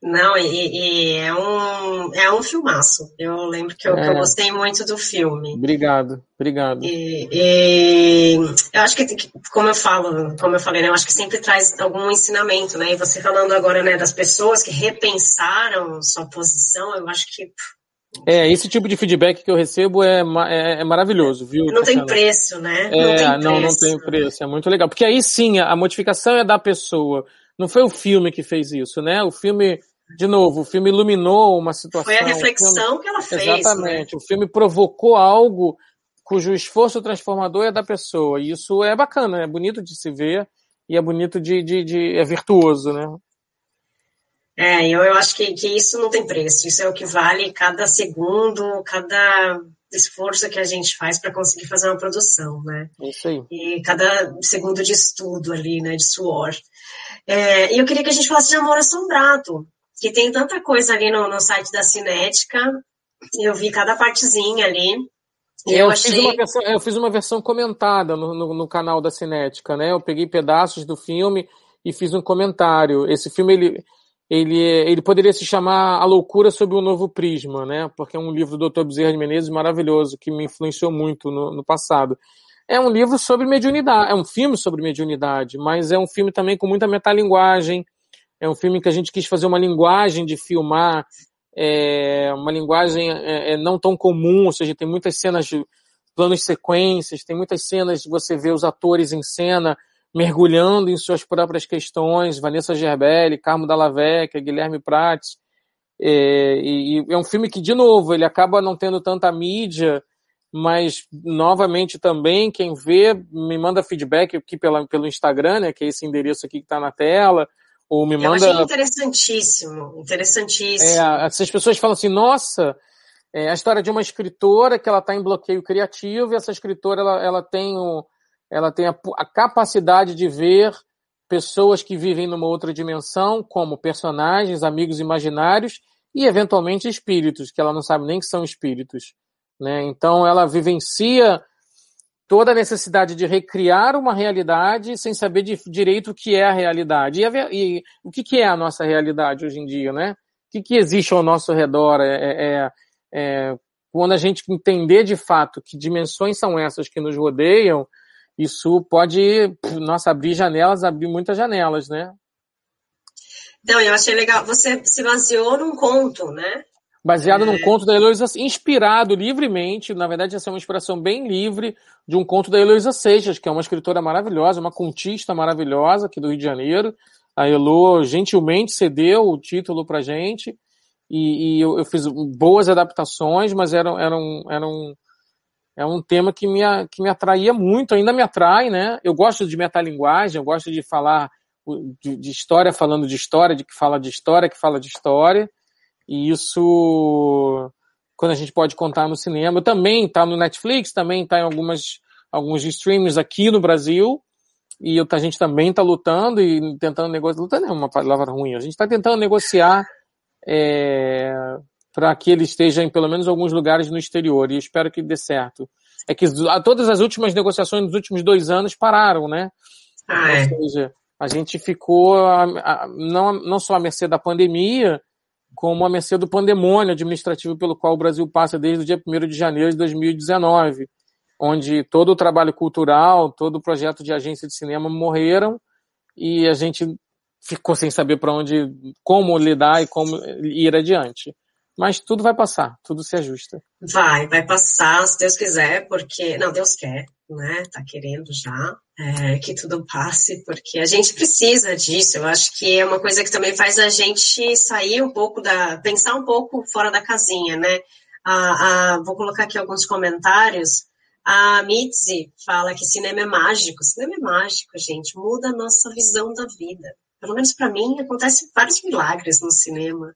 Speaker 1: Não, e, e é, um, é um filmaço. Eu lembro que eu, é. que eu gostei muito do filme.
Speaker 2: Obrigado, obrigado.
Speaker 1: E, e, eu acho que, como eu falo, como eu falei, né, eu acho que sempre traz algum ensinamento, né? E você falando agora, né, das pessoas que repensaram sua posição, eu acho que
Speaker 2: é, esse tipo de feedback que eu recebo é, é, é maravilhoso, viu?
Speaker 1: Não tem preço, né?
Speaker 2: É, não, tem não, não tem preço, é muito legal. Porque aí sim, a modificação é da pessoa. Não foi o filme que fez isso, né? O filme, de novo, o filme iluminou uma situação.
Speaker 1: Foi a reflexão
Speaker 2: filme,
Speaker 1: que ela fez.
Speaker 2: Exatamente.
Speaker 1: Né?
Speaker 2: O filme provocou algo cujo esforço transformador é da pessoa. E isso é bacana, é bonito de se ver e é bonito de, de, de é virtuoso, né?
Speaker 1: É, eu, eu acho que, que isso não tem preço. Isso é o que vale cada segundo, cada esforço que a gente faz para conseguir fazer uma produção, né?
Speaker 2: Isso aí.
Speaker 1: E cada segundo de estudo ali, né, de suor. É, e eu queria que a gente falasse de Amor Assombrado, que tem tanta coisa ali no, no site da Cinética. Eu vi cada partezinha ali.
Speaker 2: Eu, eu, achei... fiz uma versão, eu fiz uma versão comentada no, no, no, canal da Cinética, né? Eu peguei pedaços do filme e fiz um comentário. Esse filme, ele, ele, ele poderia se chamar A Loucura sob o Novo Prisma, né? Porque é um livro do Dr. Bezerra de Menezes maravilhoso, que me influenciou muito no, no passado. É um livro sobre mediunidade, é um filme sobre mediunidade, mas é um filme também com muita metalinguagem, é um filme que a gente quis fazer uma linguagem de filmar, é, uma linguagem é, é, não tão comum, ou seja, tem muitas cenas de planos sequências, tem muitas cenas de você ver os atores em cena mergulhando em suas próprias questões, Vanessa Gerbelli, Carmo Dallavecchia, Guilherme Prats, é, e, e é um filme que, de novo, ele acaba não tendo tanta mídia, mas novamente também quem vê me manda feedback aqui pela, pelo Instagram, né, que é esse endereço aqui que está na tela, ou me manda. Eu
Speaker 1: achei interessantíssimo, interessantíssimo.
Speaker 2: É, essas pessoas falam assim, nossa, é a história de uma escritora que ela está em bloqueio criativo e essa escritora ela, ela tem, o, ela tem a, a capacidade de ver pessoas que vivem numa outra dimensão, como personagens, amigos imaginários e eventualmente espíritos, que ela não sabe nem que são espíritos. Né? Então ela vivencia toda a necessidade de recriar uma realidade sem saber de direito o que é a realidade. E, a, e o que, que, é a nossa realidade hoje em dia, né? O que, que existe ao nosso redor? É, é, é, é, quando a gente entender de fato que dimensões são essas que nos rodeiam, isso pode, nossa, abrir janelas, abrir muitas janelas, né?
Speaker 1: Então, eu achei legal. Você se baseou num conto, né?
Speaker 2: baseado é. num conto da Heloísa, inspirado livremente, na verdade essa é uma inspiração bem livre de um conto da Heloísa Seixas, que é uma escritora maravilhosa, uma contista maravilhosa aqui do Rio de Janeiro. A Elo gentilmente cedeu o título pra gente e, e eu, eu, fiz boas adaptações, mas era, era, um, era um, é um tema que me, que me atraía muito, ainda me atrai, né? Eu gosto de metalinguagem, eu gosto de falar de, de história falando de história, de que fala de história, que fala de história. E isso, quando a gente pode contar no cinema, também está no Netflix, também está em algumas, alguns streams aqui no Brasil. E a gente também está lutando e tentando negociar. Lutando é uma palavra ruim. A gente está tentando negociar é, para que ele esteja em pelo menos alguns lugares no exterior. E espero que dê certo. É que todas as últimas negociações nos últimos dois anos pararam, né?
Speaker 1: Ah, é.
Speaker 2: Ou seja, a gente ficou a, a, não, não só à mercê da pandemia, como a mercê do pandemônio administrativo pelo qual o Brasil passa desde o dia 1 de janeiro de 2019, onde todo o trabalho cultural, todo o projeto de agência de cinema morreram e a gente ficou sem saber para onde, como lidar e como ir adiante. Mas tudo vai passar, tudo se ajusta.
Speaker 1: Vai, vai passar, se Deus quiser, porque. Não, Deus quer, né? Tá querendo já é, que tudo passe, porque a gente precisa disso. Eu acho que é uma coisa que também faz a gente sair um pouco da. pensar um pouco fora da casinha, né? Ah, ah, vou colocar aqui alguns comentários. A Mitzi fala que cinema é mágico. Cinema é mágico, gente. Muda a nossa visão da vida. Pelo menos para mim, acontece vários milagres no cinema.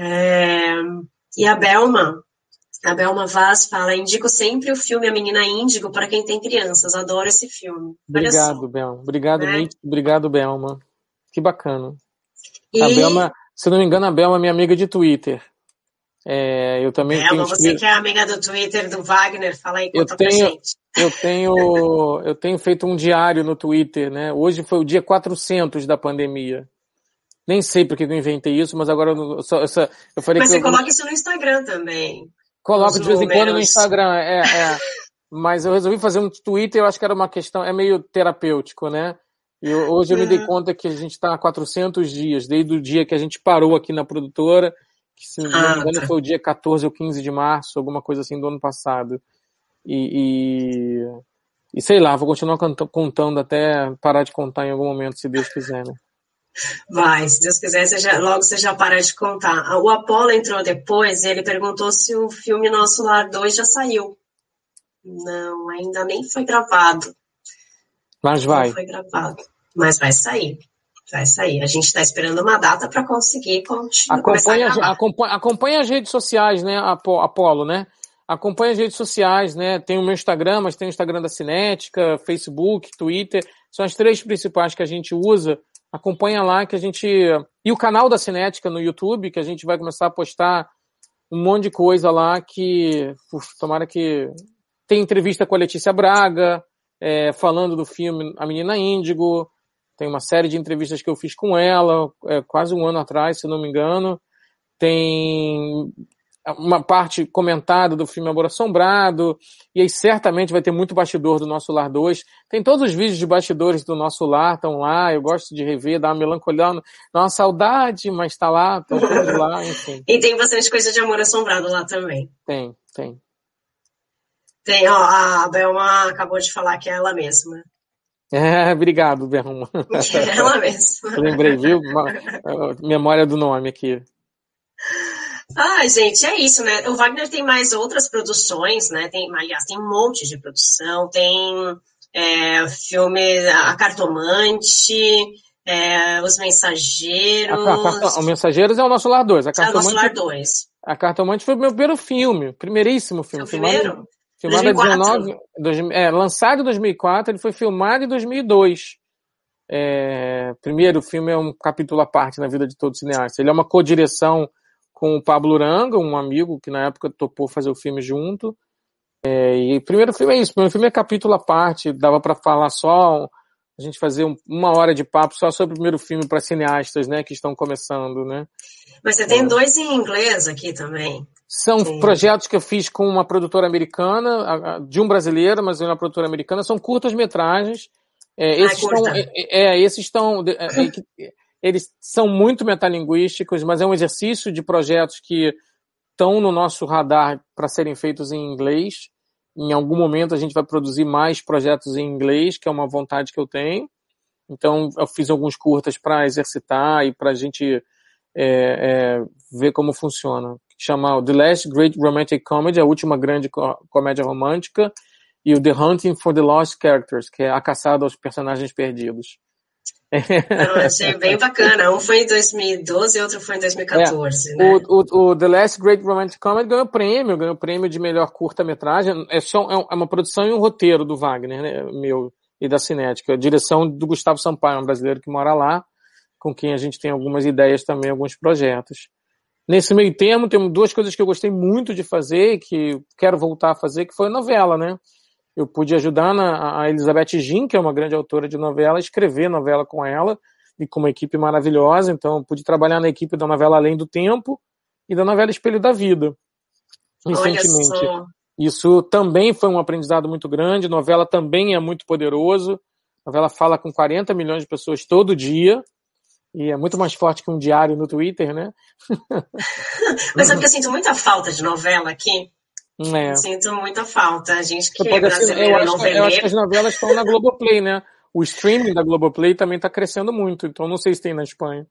Speaker 1: É, e a Belma, a Belma Vaz fala, indico sempre o filme A Menina Índigo para quem tem crianças. Adoro esse filme.
Speaker 2: Obrigado, Belma. Obrigado, né? Obrigado, Belma. Que bacana. E... A Belma, se não me engano, a Belma é minha amiga de Twitter. É, eu também
Speaker 1: Belma, tenho... você que é amiga do Twitter do Wagner, fala aí, conta eu tenho, pra gente.
Speaker 2: Eu tenho, eu tenho feito um diário no Twitter, né? Hoje foi o dia 400 da pandemia. Nem sei porque eu inventei isso, mas agora eu, só, eu, só, eu falei
Speaker 1: mas
Speaker 2: que.
Speaker 1: Mas você eu... coloca isso no Instagram também.
Speaker 2: Coloco de vez em quando no Instagram, é, é. Mas eu resolvi fazer um Twitter, eu acho que era uma questão, é meio terapêutico, né? E hoje eu me dei conta que a gente está há 400 dias, desde o dia que a gente parou aqui na produtora, que se não me ah, engano tá. foi o dia 14 ou 15 de março, alguma coisa assim do ano passado. E, e, e sei lá, vou continuar contando até parar de contar em algum momento, se Deus quiser, né?
Speaker 1: Vai, se Deus quiser, você já, logo você já para de contar. O Apolo entrou depois e ele perguntou se o filme Nosso Lar 2 já saiu. Não, ainda nem foi gravado.
Speaker 2: Mas vai.
Speaker 1: Não foi gravado, mas vai sair. Vai sair. A gente está esperando uma data para conseguir continuar.
Speaker 2: Acompanha, acompanha, acompanha as redes sociais, né, Apolo, né? Acompanha as redes sociais, né? Tem o meu Instagram, mas tem o Instagram da Cinética, Facebook, Twitter. São as três principais que a gente usa. Acompanha lá que a gente. E o canal da Cinética no YouTube, que a gente vai começar a postar um monte de coisa lá que. Uf, tomara que. Tem entrevista com a Letícia Braga, é, falando do filme A Menina Índigo. Tem uma série de entrevistas que eu fiz com ela, é, quase um ano atrás, se não me engano. Tem uma parte comentada do filme Amor Assombrado, e aí certamente vai ter muito bastidor do Nosso Lar 2. Tem todos os vídeos de bastidores do Nosso Lar, estão lá, eu gosto de rever, dar uma melancolia, dá uma saudade, mas está lá, estão todos lá, enfim.
Speaker 1: E tem bastante coisa de Amor Assombrado lá também.
Speaker 2: Tem, tem.
Speaker 1: Tem, ó, a Belma acabou de falar que é ela mesma.
Speaker 2: É, obrigado, Belma.
Speaker 1: É ela mesma.
Speaker 2: Lembrei, viu? Memória do nome aqui.
Speaker 1: Ah, gente, é isso, né? O Wagner tem mais outras produções, né? Tem, aliás, tem um monte de produção, tem é, filme A Cartomante, é, Os Mensageiros. A, a,
Speaker 2: a, o Mensageiros é o Nosso Lar 2.
Speaker 1: A Cartomante, é o Nosso Lar 2.
Speaker 2: A Cartomante foi o meu primeiro filme, primeiríssimo filme.
Speaker 1: Seu primeiro?
Speaker 2: Filmado, filmado 19, dois, é, lançado em 2004, ele foi filmado em 2002. É, primeiro, o filme é um capítulo à parte na vida de todo cineasta. Ele é uma co-direção com o Pablo Uranga, um amigo que na época topou fazer o filme junto. É, e o primeiro filme é isso, o primeiro filme é capítulo à parte, dava para falar só, a gente fazer um, uma hora de papo só sobre o primeiro filme para cineastas, né, que estão começando, né.
Speaker 1: Mas você tem é. dois em inglês aqui também.
Speaker 2: São Sim. projetos que eu fiz com uma produtora americana, de um brasileiro, mas uma produtora americana, são curtas metragens. É, ah, esses, ah, estão, é, é, esses estão, é, eles são muito metalinguísticos, mas é um exercício de projetos que estão no nosso radar para serem feitos em inglês. Em algum momento a gente vai produzir mais projetos em inglês, que é uma vontade que eu tenho. Então eu fiz alguns curtas para exercitar e para a gente é, é, ver como funciona. Chama The Last Great Romantic Comedy, a última grande comédia romântica, e o The Hunting for the Lost Characters, que é a caçada aos personagens perdidos.
Speaker 1: Eu achei bem bacana. Um foi em 2012 e outro foi em 2014, é, né?
Speaker 2: O, o, o, The Last Great Romantic Comedy ganhou prêmio, ganhou prêmio de melhor curta-metragem. É, só, é, é uma produção e um roteiro do Wagner, né, meu, e da Cinética. A direção do Gustavo Sampaio, um brasileiro que mora lá, com quem a gente tem algumas ideias também, alguns projetos. Nesse meio termo, temos duas coisas que eu gostei muito de fazer, que quero voltar a fazer, que foi a novela, né? Eu pude ajudar na, a Elizabeth Jean, que é uma grande autora de novela, a escrever novela com ela e com uma equipe maravilhosa. Então, pude trabalhar na equipe da novela Além do Tempo e da novela Espelho da Vida, recentemente. Isso também foi um aprendizado muito grande. Novela também é muito poderoso. Novela fala com 40 milhões de pessoas todo dia. E é muito mais forte que um diário no Twitter, né?
Speaker 1: Mas sabe que eu sinto muita falta de novela aqui? É. Sinto muita falta. A gente que é brasileiro,
Speaker 2: eu, acho, eu acho que as novelas estão na Globoplay, né? O streaming da Globoplay também está crescendo muito, então não sei se tem na Espanha.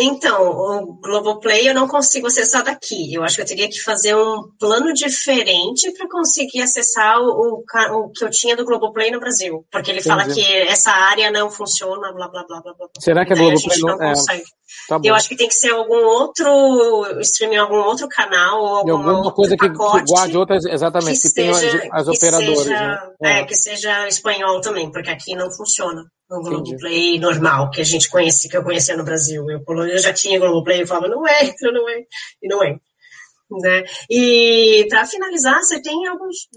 Speaker 1: Então, o Globoplay eu não consigo acessar daqui. Eu acho que eu teria que fazer um plano diferente para conseguir acessar o, o, que eu tinha do Globoplay no Brasil. Porque ele Entendi. fala que essa área não funciona, blá, blá, blá, blá, blá.
Speaker 2: Será que a Globoplay a não, não é... consegue?
Speaker 1: Tá eu acho que tem que ser algum outro streaming, algum outro canal, ou alguma,
Speaker 2: alguma coisa que, que, guarde outras, exatamente, que, que tenha as, as operadoras.
Speaker 1: Seja,
Speaker 2: né?
Speaker 1: é. é, que seja espanhol também, porque aqui não funciona no Globoplay normal, que a gente conhece, que eu conhecia no Brasil. Eu, eu já tinha Globoplay e falava, não entra, não é, e não é. Né? E para finalizar, você tem alguns,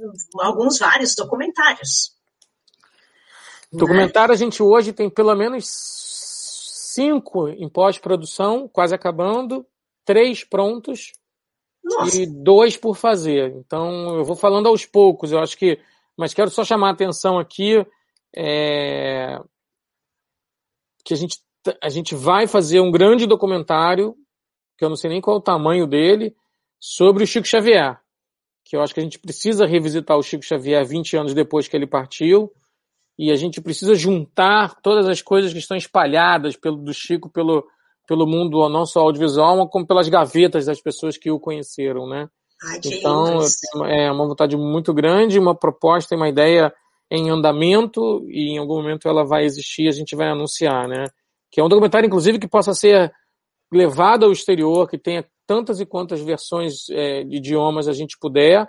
Speaker 1: alguns vários documentários.
Speaker 2: Documentário né? a gente hoje tem pelo menos cinco em pós-produção, quase acabando, três prontos Nossa. e dois por fazer. Então eu vou falando aos poucos, eu acho que, mas quero só chamar a atenção aqui é, que a gente, a gente vai fazer um grande documentário, que eu não sei nem qual é o tamanho dele, sobre o Chico Xavier. Que eu acho que a gente precisa revisitar o Chico Xavier 20 anos depois que ele partiu. E a gente precisa juntar todas as coisas que estão espalhadas pelo, do Chico pelo, pelo mundo não só audiovisual, como pelas gavetas das pessoas que o conheceram, né?
Speaker 1: Ai,
Speaker 2: então, é uma vontade muito grande, uma proposta, uma ideia em andamento e em algum momento ela vai existir, a gente vai anunciar, né? que é um documentário, inclusive, que possa ser levado ao exterior, que tenha tantas e quantas versões é, de idiomas a gente puder,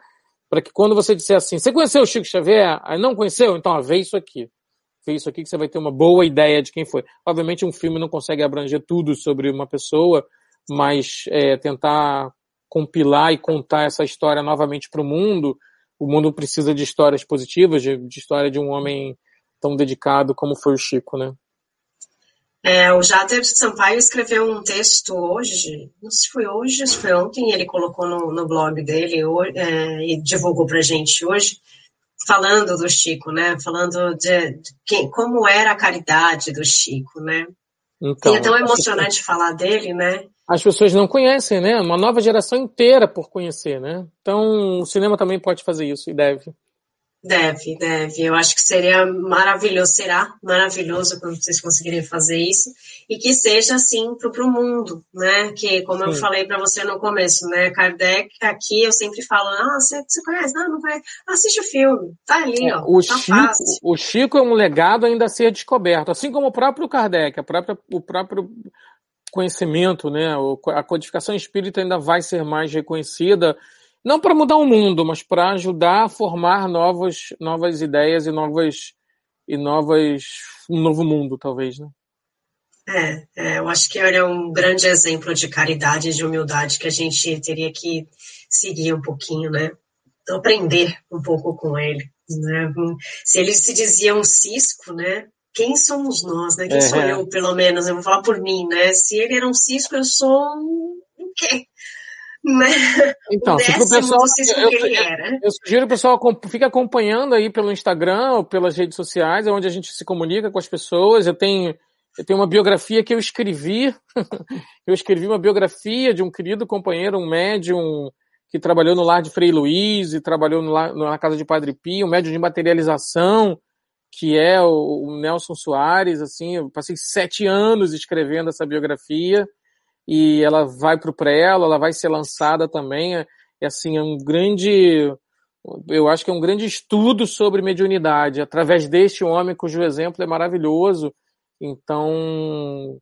Speaker 2: para que quando você disser assim, você conheceu o Chico Xavier? Ah, não conheceu? Então, ó, vê isso aqui. Vê isso aqui que você vai ter uma boa ideia de quem foi. Obviamente, um filme não consegue abranger tudo sobre uma pessoa, mas é, tentar compilar e contar essa história novamente para o mundo, o mundo precisa de histórias positivas, de, de história de um homem tão dedicado como foi o Chico, né?
Speaker 1: É, o Jader Sampaio escreveu um texto hoje, não sei se foi hoje, se foi ontem, ele colocou no, no blog dele hoje, é, e divulgou para gente hoje, falando do Chico, né? Falando de, de quem, como era a caridade do Chico, né? Então, e é tão emocionante falar dele, né?
Speaker 2: As pessoas não conhecem, né? Uma nova geração inteira por conhecer, né? Então o cinema também pode fazer isso e deve.
Speaker 1: Deve, deve. Eu acho que seria maravilhoso, será maravilhoso quando vocês conseguirem fazer isso e que seja assim para o mundo, né? Que, como Sim. eu falei para você no começo, né? Kardec, aqui eu sempre falo, ah, você, você conhece? Não, não conhece. Assiste o filme, tá ali, é, ó.
Speaker 2: O,
Speaker 1: tá
Speaker 2: Chico, fácil. o Chico é um legado ainda a ser descoberto, assim como o próprio Kardec, a própria, o próprio conhecimento, né? A codificação espírita ainda vai ser mais reconhecida não para mudar o mundo, mas para ajudar a formar novas, novas ideias e novas e novas um novo mundo, talvez, né?
Speaker 1: É, é, eu acho que ele é um grande exemplo de caridade e de humildade que a gente teria que seguir um pouquinho, né? Aprender um pouco com ele. Né? Se ele se dizia um cisco, né? Quem somos nós, né? Quem é, sou eu, pelo menos? Eu vou falar por mim, né? Se ele era um cisco, eu sou um o quê?
Speaker 2: Né? Então, o pessoal, eu, eu, eu, sugiro o pessoal fica acompanhando aí pelo Instagram ou pelas redes sociais, onde a gente se comunica com as pessoas. Eu tenho, eu tenho uma biografia que eu escrevi. eu escrevi uma biografia de um querido companheiro, um médium que trabalhou no lar de Frei Luiz e trabalhou no lar, na casa de Padre Pio, um médium de materialização, que é o, Nelson Soares. Assim, eu passei sete anos escrevendo essa biografia e ela vai para o prelo, ela vai ser lançada também. É, é assim, é um grande, eu acho que é um grande estudo sobre mediunidade, através deste homem cujo exemplo é maravilhoso. Então,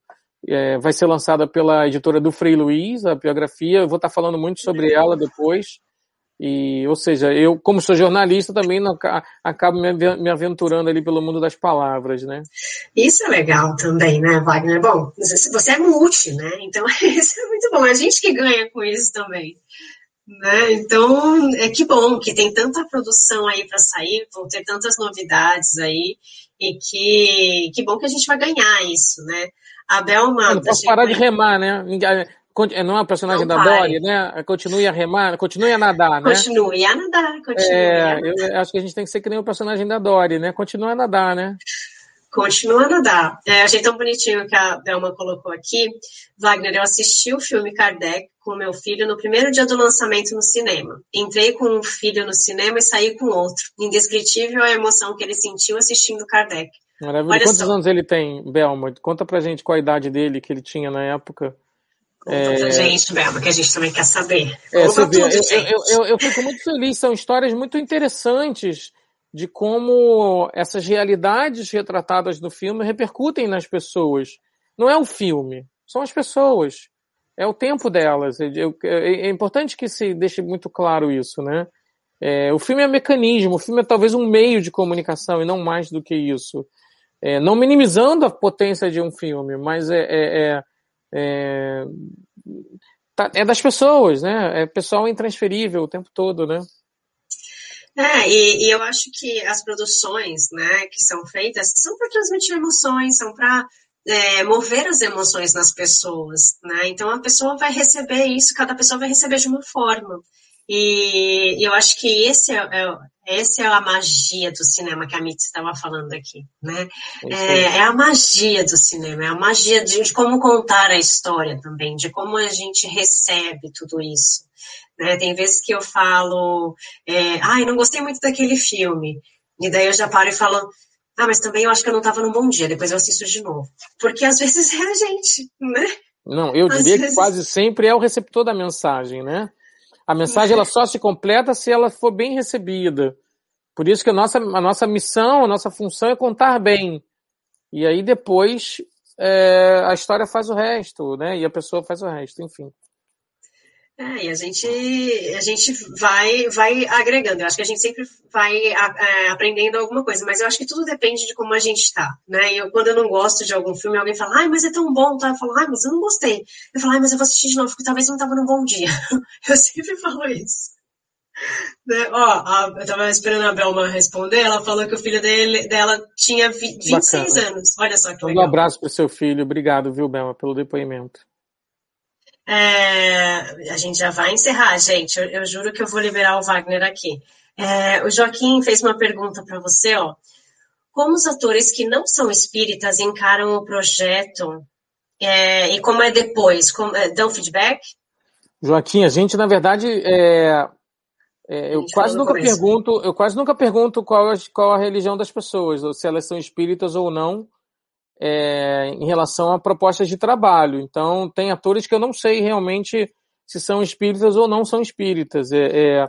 Speaker 2: é, vai ser lançada pela editora do Frei Luiz, a biografia. Eu vou estar falando muito sobre ela depois. E, ou seja, eu, como sou jornalista, também não, acabo me, aventurando ali pelo mundo das palavras, né?
Speaker 1: Isso é legal também, né, Wagner? Bom, você é multi, né? Então, isso é muito bom. É a gente que ganha com isso também. Né? Então, é que bom que tem tanta produção aí para sair, vão ter tantas novidades aí, e que, que bom que a gente vai ganhar isso, né? A Belma.
Speaker 2: Não posso parar de remar, né? É, não é a personagem não da Dory, né? Continue a remar, continue a nadar,
Speaker 1: né? Continue a nadar, continue.
Speaker 2: É, eu acho que a gente tem que ser que nem o personagem da Dory, né? Continue a nadar, né?
Speaker 1: Continua a nadar. É, achei tão bonitinho que a Belma colocou aqui. Wagner, eu assisti o filme Kardec com meu filho no primeiro dia do lançamento no cinema. Entrei com um filho no cinema e saí com outro. Indescritível a emoção que ele sentiu assistindo Kardec.
Speaker 2: Maravilha. Quantos só. anos ele tem, Belma? Conta pra gente qual a idade dele que ele tinha na época.
Speaker 1: Conta é... pra gente, Belma, que a gente também quer saber. É,
Speaker 2: vê, tudo, eu, eu, eu, eu, fico muito feliz, são histórias muito interessantes de como essas realidades retratadas no filme repercutem nas pessoas. Não é o filme, são as pessoas. É o tempo delas. É, é importante que se deixe muito claro isso, né? É, o filme é mecanismo, o filme é talvez um meio de comunicação e não mais do que isso. É, não minimizando a potência de um filme, mas é, é, tá, é das pessoas, né? É pessoal intransferível o tempo todo, né?
Speaker 1: É, e, e, eu acho que as produções, né, que são feitas, são para transmitir emoções, são para é, mover as emoções nas pessoas, né? Então a pessoa vai receber isso, cada pessoa vai receber de uma forma. E eu acho que esse é, é, essa é a magia do cinema que a Mitz estava falando aqui, né? É, é, a magia do cinema, é a magia de, de, como contar a história também, de como a gente recebe tudo isso. Né? Tem vezes que eu falo, é, ai, não gostei muito daquele filme, e daí eu já paro e falo, ah, mas também eu acho que eu não estava num bom dia, depois eu assisto de novo. Porque às vezes é a gente, né?
Speaker 2: Não, eu diria vezes... que quase sempre é o receptor da mensagem, né? A mensagem ela só se completa se ela for bem recebida. Por isso que a nossa, a nossa missão, a nossa função é contar bem. E aí depois é, a história faz o resto, né? E a pessoa faz o resto, enfim.
Speaker 1: É, e a gente, a gente vai, vai agregando. Eu acho que a gente sempre vai é, aprendendo alguma coisa, mas eu acho que tudo depende de como a gente está, né? Eu, quando eu não gosto de algum filme, alguém fala, ai, mas é tão bom, tá? Eu falo, ai, mas eu não gostei. Eu falo, ai, mas eu vou assistir de novo, porque talvez eu não estava num bom dia. Eu sempre falo isso. Né? Ó, a, eu tava esperando a Belma responder, ela falou que o filho dele, dela tinha 26 Bacana. anos. Olha só que legal.
Speaker 2: Um abraço para o seu filho. Obrigado, viu, Belma, pelo depoimento.
Speaker 1: É, a gente já vai encerrar, gente. Eu, eu, juro que eu vou liberar o Wagner aqui. É, o Joaquim fez uma pergunta para você, ó. Como os atores que não são espíritas encaram o projeto é, e como é depois? Como, é, dão feedback?
Speaker 2: Joaquim, a gente, na verdade, é, é, eu quase nunca pergunto, eu quase nunca pergunto qual, qual a religião das pessoas, ou se elas são espíritas ou não é, em relação a propostas de trabalho. Então, tem atores que eu não sei realmente se são espíritas ou não são espíritas. É, é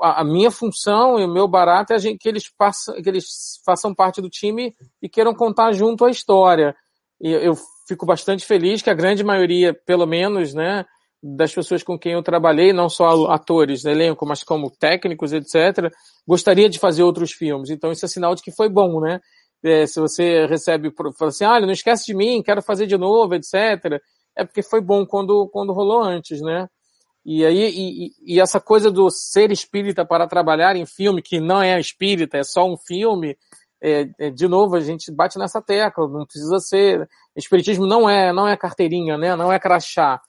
Speaker 2: a, minha função e o meu barato é gente, que, eles passam, que eles façam parte do time e queiram contar junto a história. E eu fico bastante feliz que a grande maioria, pelo menos, né, das pessoas com quem eu trabalhei, não só atores, elenco, mas como técnicos, etc., gostaria de fazer outros filmes. Então, isso é sinal de que foi bom, né? É, se você recebe, fala assim, olha, não esquece de mim, quero fazer de novo, etc. É porque foi bom quando, quando rolou antes, né? E aí, e, e, essa coisa do ser espírita para trabalhar em filme, que não é espírita, é só um filme, é, é, de novo, a gente bate nessa tecla, não precisa ser, espiritismo não é, não é carteirinha, né? Não é crachá.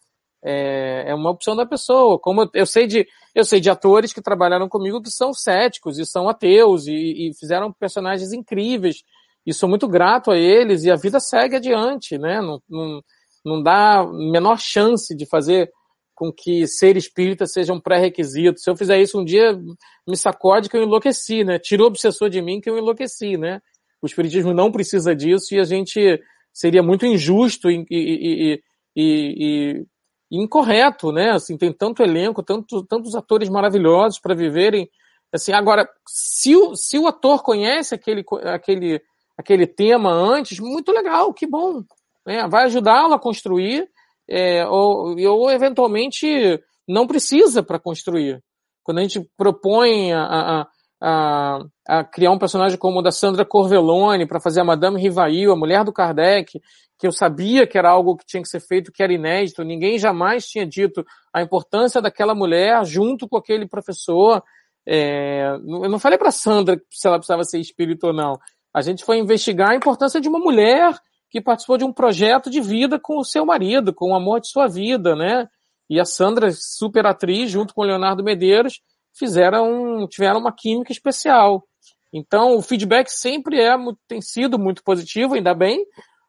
Speaker 2: É, é uma opção da pessoa. Como eu, eu, sei de, eu sei de atores que trabalharam comigo que são céticos e são ateus e, e fizeram personagens incríveis e sou muito grato a eles e a vida segue adiante, né? Não, não, não dá menor chance de fazer com que ser espírita seja um pré-requisito. Se eu fizer isso um dia, me sacode que eu enlouqueci, né? Tirou o obsessor de mim que eu enlouqueci, né? O espiritismo não precisa disso e a gente seria muito injusto e, e, e, e incorreto, né? Assim, tem tanto elenco, tanto, tantos atores maravilhosos para viverem. Assim, agora, se o, se o ator conhece aquele, aquele aquele tema antes, muito legal, que bom. Né? Vai ajudá-lo a construir, é, ou, ou eventualmente não precisa para construir. Quando a gente propõe a, a, a, a, criar um personagem como o da Sandra Corvellone para fazer a Madame Rivail, a mulher do Kardec, que eu sabia que era algo que tinha que ser feito, que era inédito, ninguém jamais tinha dito a importância daquela mulher junto com aquele professor. É, eu não falei para Sandra se ela precisava ser espírito ou não. A gente foi investigar a importância de uma mulher que participou de um projeto de vida com o seu marido, com o amor de sua vida, né? E a Sandra, super atriz, junto com o Leonardo Medeiros, fizeram, tiveram uma química especial. Então, o feedback sempre é, tem sido muito positivo, ainda bem.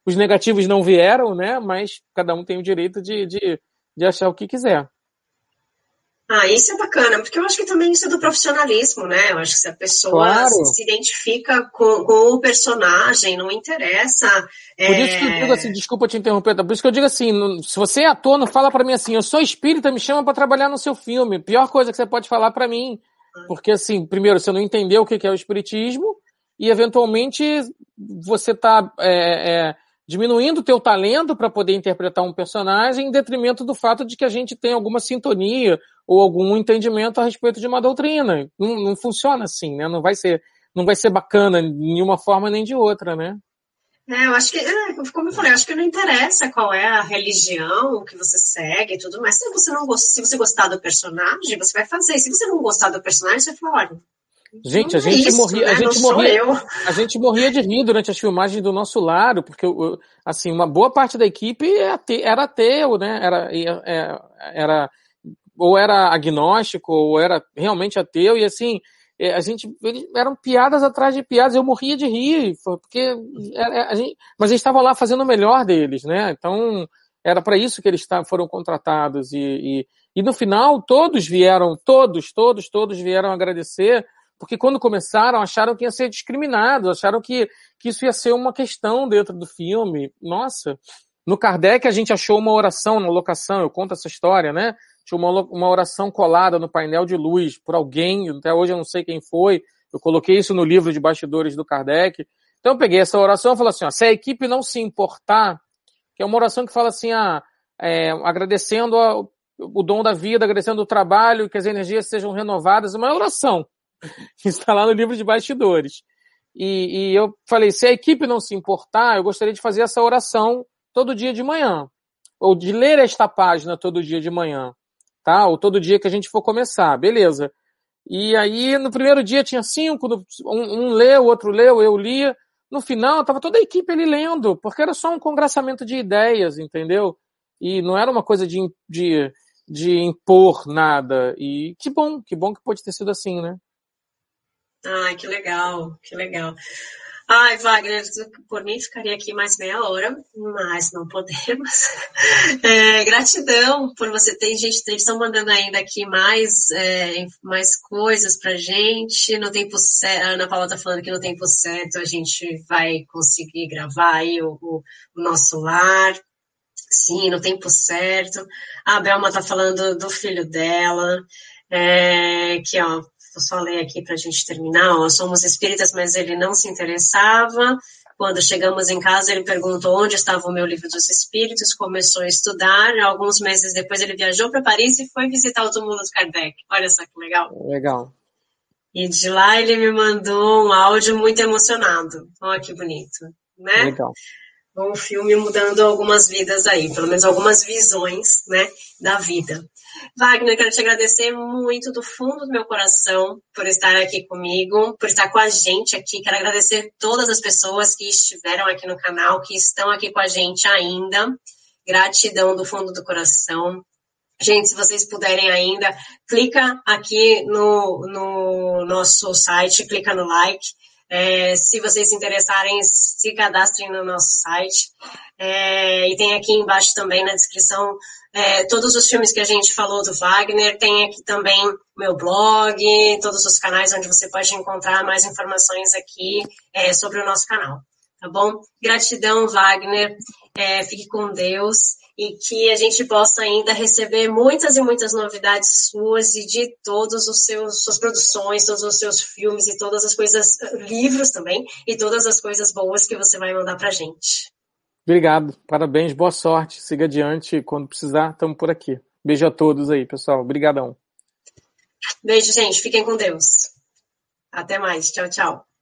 Speaker 2: Os negativos não vieram, né? Mas cada um tem o direito de, de, de achar o que quiser.
Speaker 1: Ah, isso é bacana, porque eu acho que também isso é do profissionalismo, né? Eu acho que se a pessoa claro. se, se, identifica com, com, o personagem, não interessa.
Speaker 2: Por é... isso que eu digo assim, desculpa te interromper, por isso que eu digo assim, se você é ator, não fala para mim assim, eu sou espírita, me chama para trabalhar no seu filme. Pior coisa que você pode falar para mim. Porque assim, primeiro, você não entendeu o que é o espiritismo, e eventualmente você tá é, é, diminuindo o teu talento para poder interpretar um personagem em detrimento do fato de que a gente tem alguma sintonia ou algum entendimento a respeito de uma doutrina. Não, não funciona assim, né? Não vai ser, não vai ser bacana de uma forma nem de outra, né?
Speaker 1: É, eu acho que, é, como eu falei, eu acho que não interessa qual é a religião que você segue e tudo mais. Se você não se você gostar do personagem, você vai fazer. Se você não gostar do personagem, você vai falar, olha,
Speaker 2: Gente, a gente, isso, morria, né? a, gente morria, a gente morria de rir durante as filmagens do nosso lado, porque assim, uma boa parte da equipe é era ateu, né? Era, é, era, ou era agnóstico, ou era realmente ateu, e assim, é, a gente, eram piadas atrás de piadas, eu morria de rir, porque a gente, mas eles estavam lá fazendo o melhor deles, né? Então, era para isso que eles foram contratados, e, e, e no final, todos vieram, todos, todos, todos vieram agradecer, porque quando começaram acharam que ia ser discriminado, acharam que, que isso ia ser uma questão dentro do filme. Nossa, no Kardec a gente achou uma oração na locação, eu conto essa história, né? Tinha uma, uma oração colada no painel de luz por alguém, até hoje eu não sei quem foi, eu coloquei isso no livro de bastidores do Kardec. Então eu peguei essa oração e falei assim, ó, se a equipe não se importar que é uma oração que fala assim, ah, é, agradecendo a, o dom da vida, agradecendo o trabalho, que as energias sejam renovadas, uma oração. Está lá no livro de bastidores. E, e, eu falei, se a equipe não se importar, eu gostaria de fazer essa oração todo dia de manhã. Ou de ler esta página todo dia de manhã. Tá? Ou todo dia que a gente for começar. Beleza. E aí, no primeiro dia tinha cinco, um, um leu, o outro leu, eu lia. No final, estava toda a equipe ali lendo, porque era só um congraçamento de ideias, entendeu? E não era uma coisa de, de, de impor nada. E que bom, que bom que pode ter sido assim, né?
Speaker 1: Ai, que legal, que legal. Ai, Wagner, por mim ficaria aqui mais meia hora, mas não podemos. É, gratidão por você ter, gente, eles estão mandando ainda aqui mais, é, mais coisas pra gente. No tempo certo, a Ana Paula tá falando que no tempo certo a gente vai conseguir gravar aí o, o, o nosso lar. Sim, no tempo certo. A Belma tá falando do filho dela, é, que ó, vou só ler aqui para a gente terminar. Ó, somos espíritas, mas ele não se interessava. Quando chegamos em casa, ele perguntou onde estava o meu livro dos espíritos, começou a estudar. Alguns meses depois, ele viajou para Paris e foi visitar o túmulo de Kardec. Olha só que legal.
Speaker 2: Legal.
Speaker 1: E de lá ele me mandou um áudio muito emocionado. Olha que bonito, né?
Speaker 2: Legal
Speaker 1: um filme mudando algumas vidas aí, pelo menos algumas visões, né, da vida. Wagner, quero te agradecer muito do fundo do meu coração por estar aqui comigo, por estar com a gente aqui. Quero agradecer todas as pessoas que estiveram aqui no canal, que estão aqui com a gente ainda. Gratidão do fundo do coração. Gente, se vocês puderem ainda, clica aqui no, no nosso site, clica no like é, se vocês se interessarem, se cadastrem no nosso site. É, e tem aqui embaixo também na descrição é, todos os filmes que a gente falou do Wagner. Tem aqui também meu blog, todos os canais onde você pode encontrar mais informações aqui é, sobre o nosso canal. Tá bom? Gratidão, Wagner. É, fique com Deus e que a gente possa ainda receber muitas e muitas novidades suas e de todos os seus suas produções, todos os seus filmes e todas as coisas, livros também, e todas as coisas boas que você vai mandar pra gente.
Speaker 2: Obrigado, parabéns, boa sorte, siga adiante, quando precisar, estamos por aqui. Beijo a todos aí, pessoal, obrigadão.
Speaker 1: Beijo, gente, fiquem com Deus. Até mais, tchau, tchau.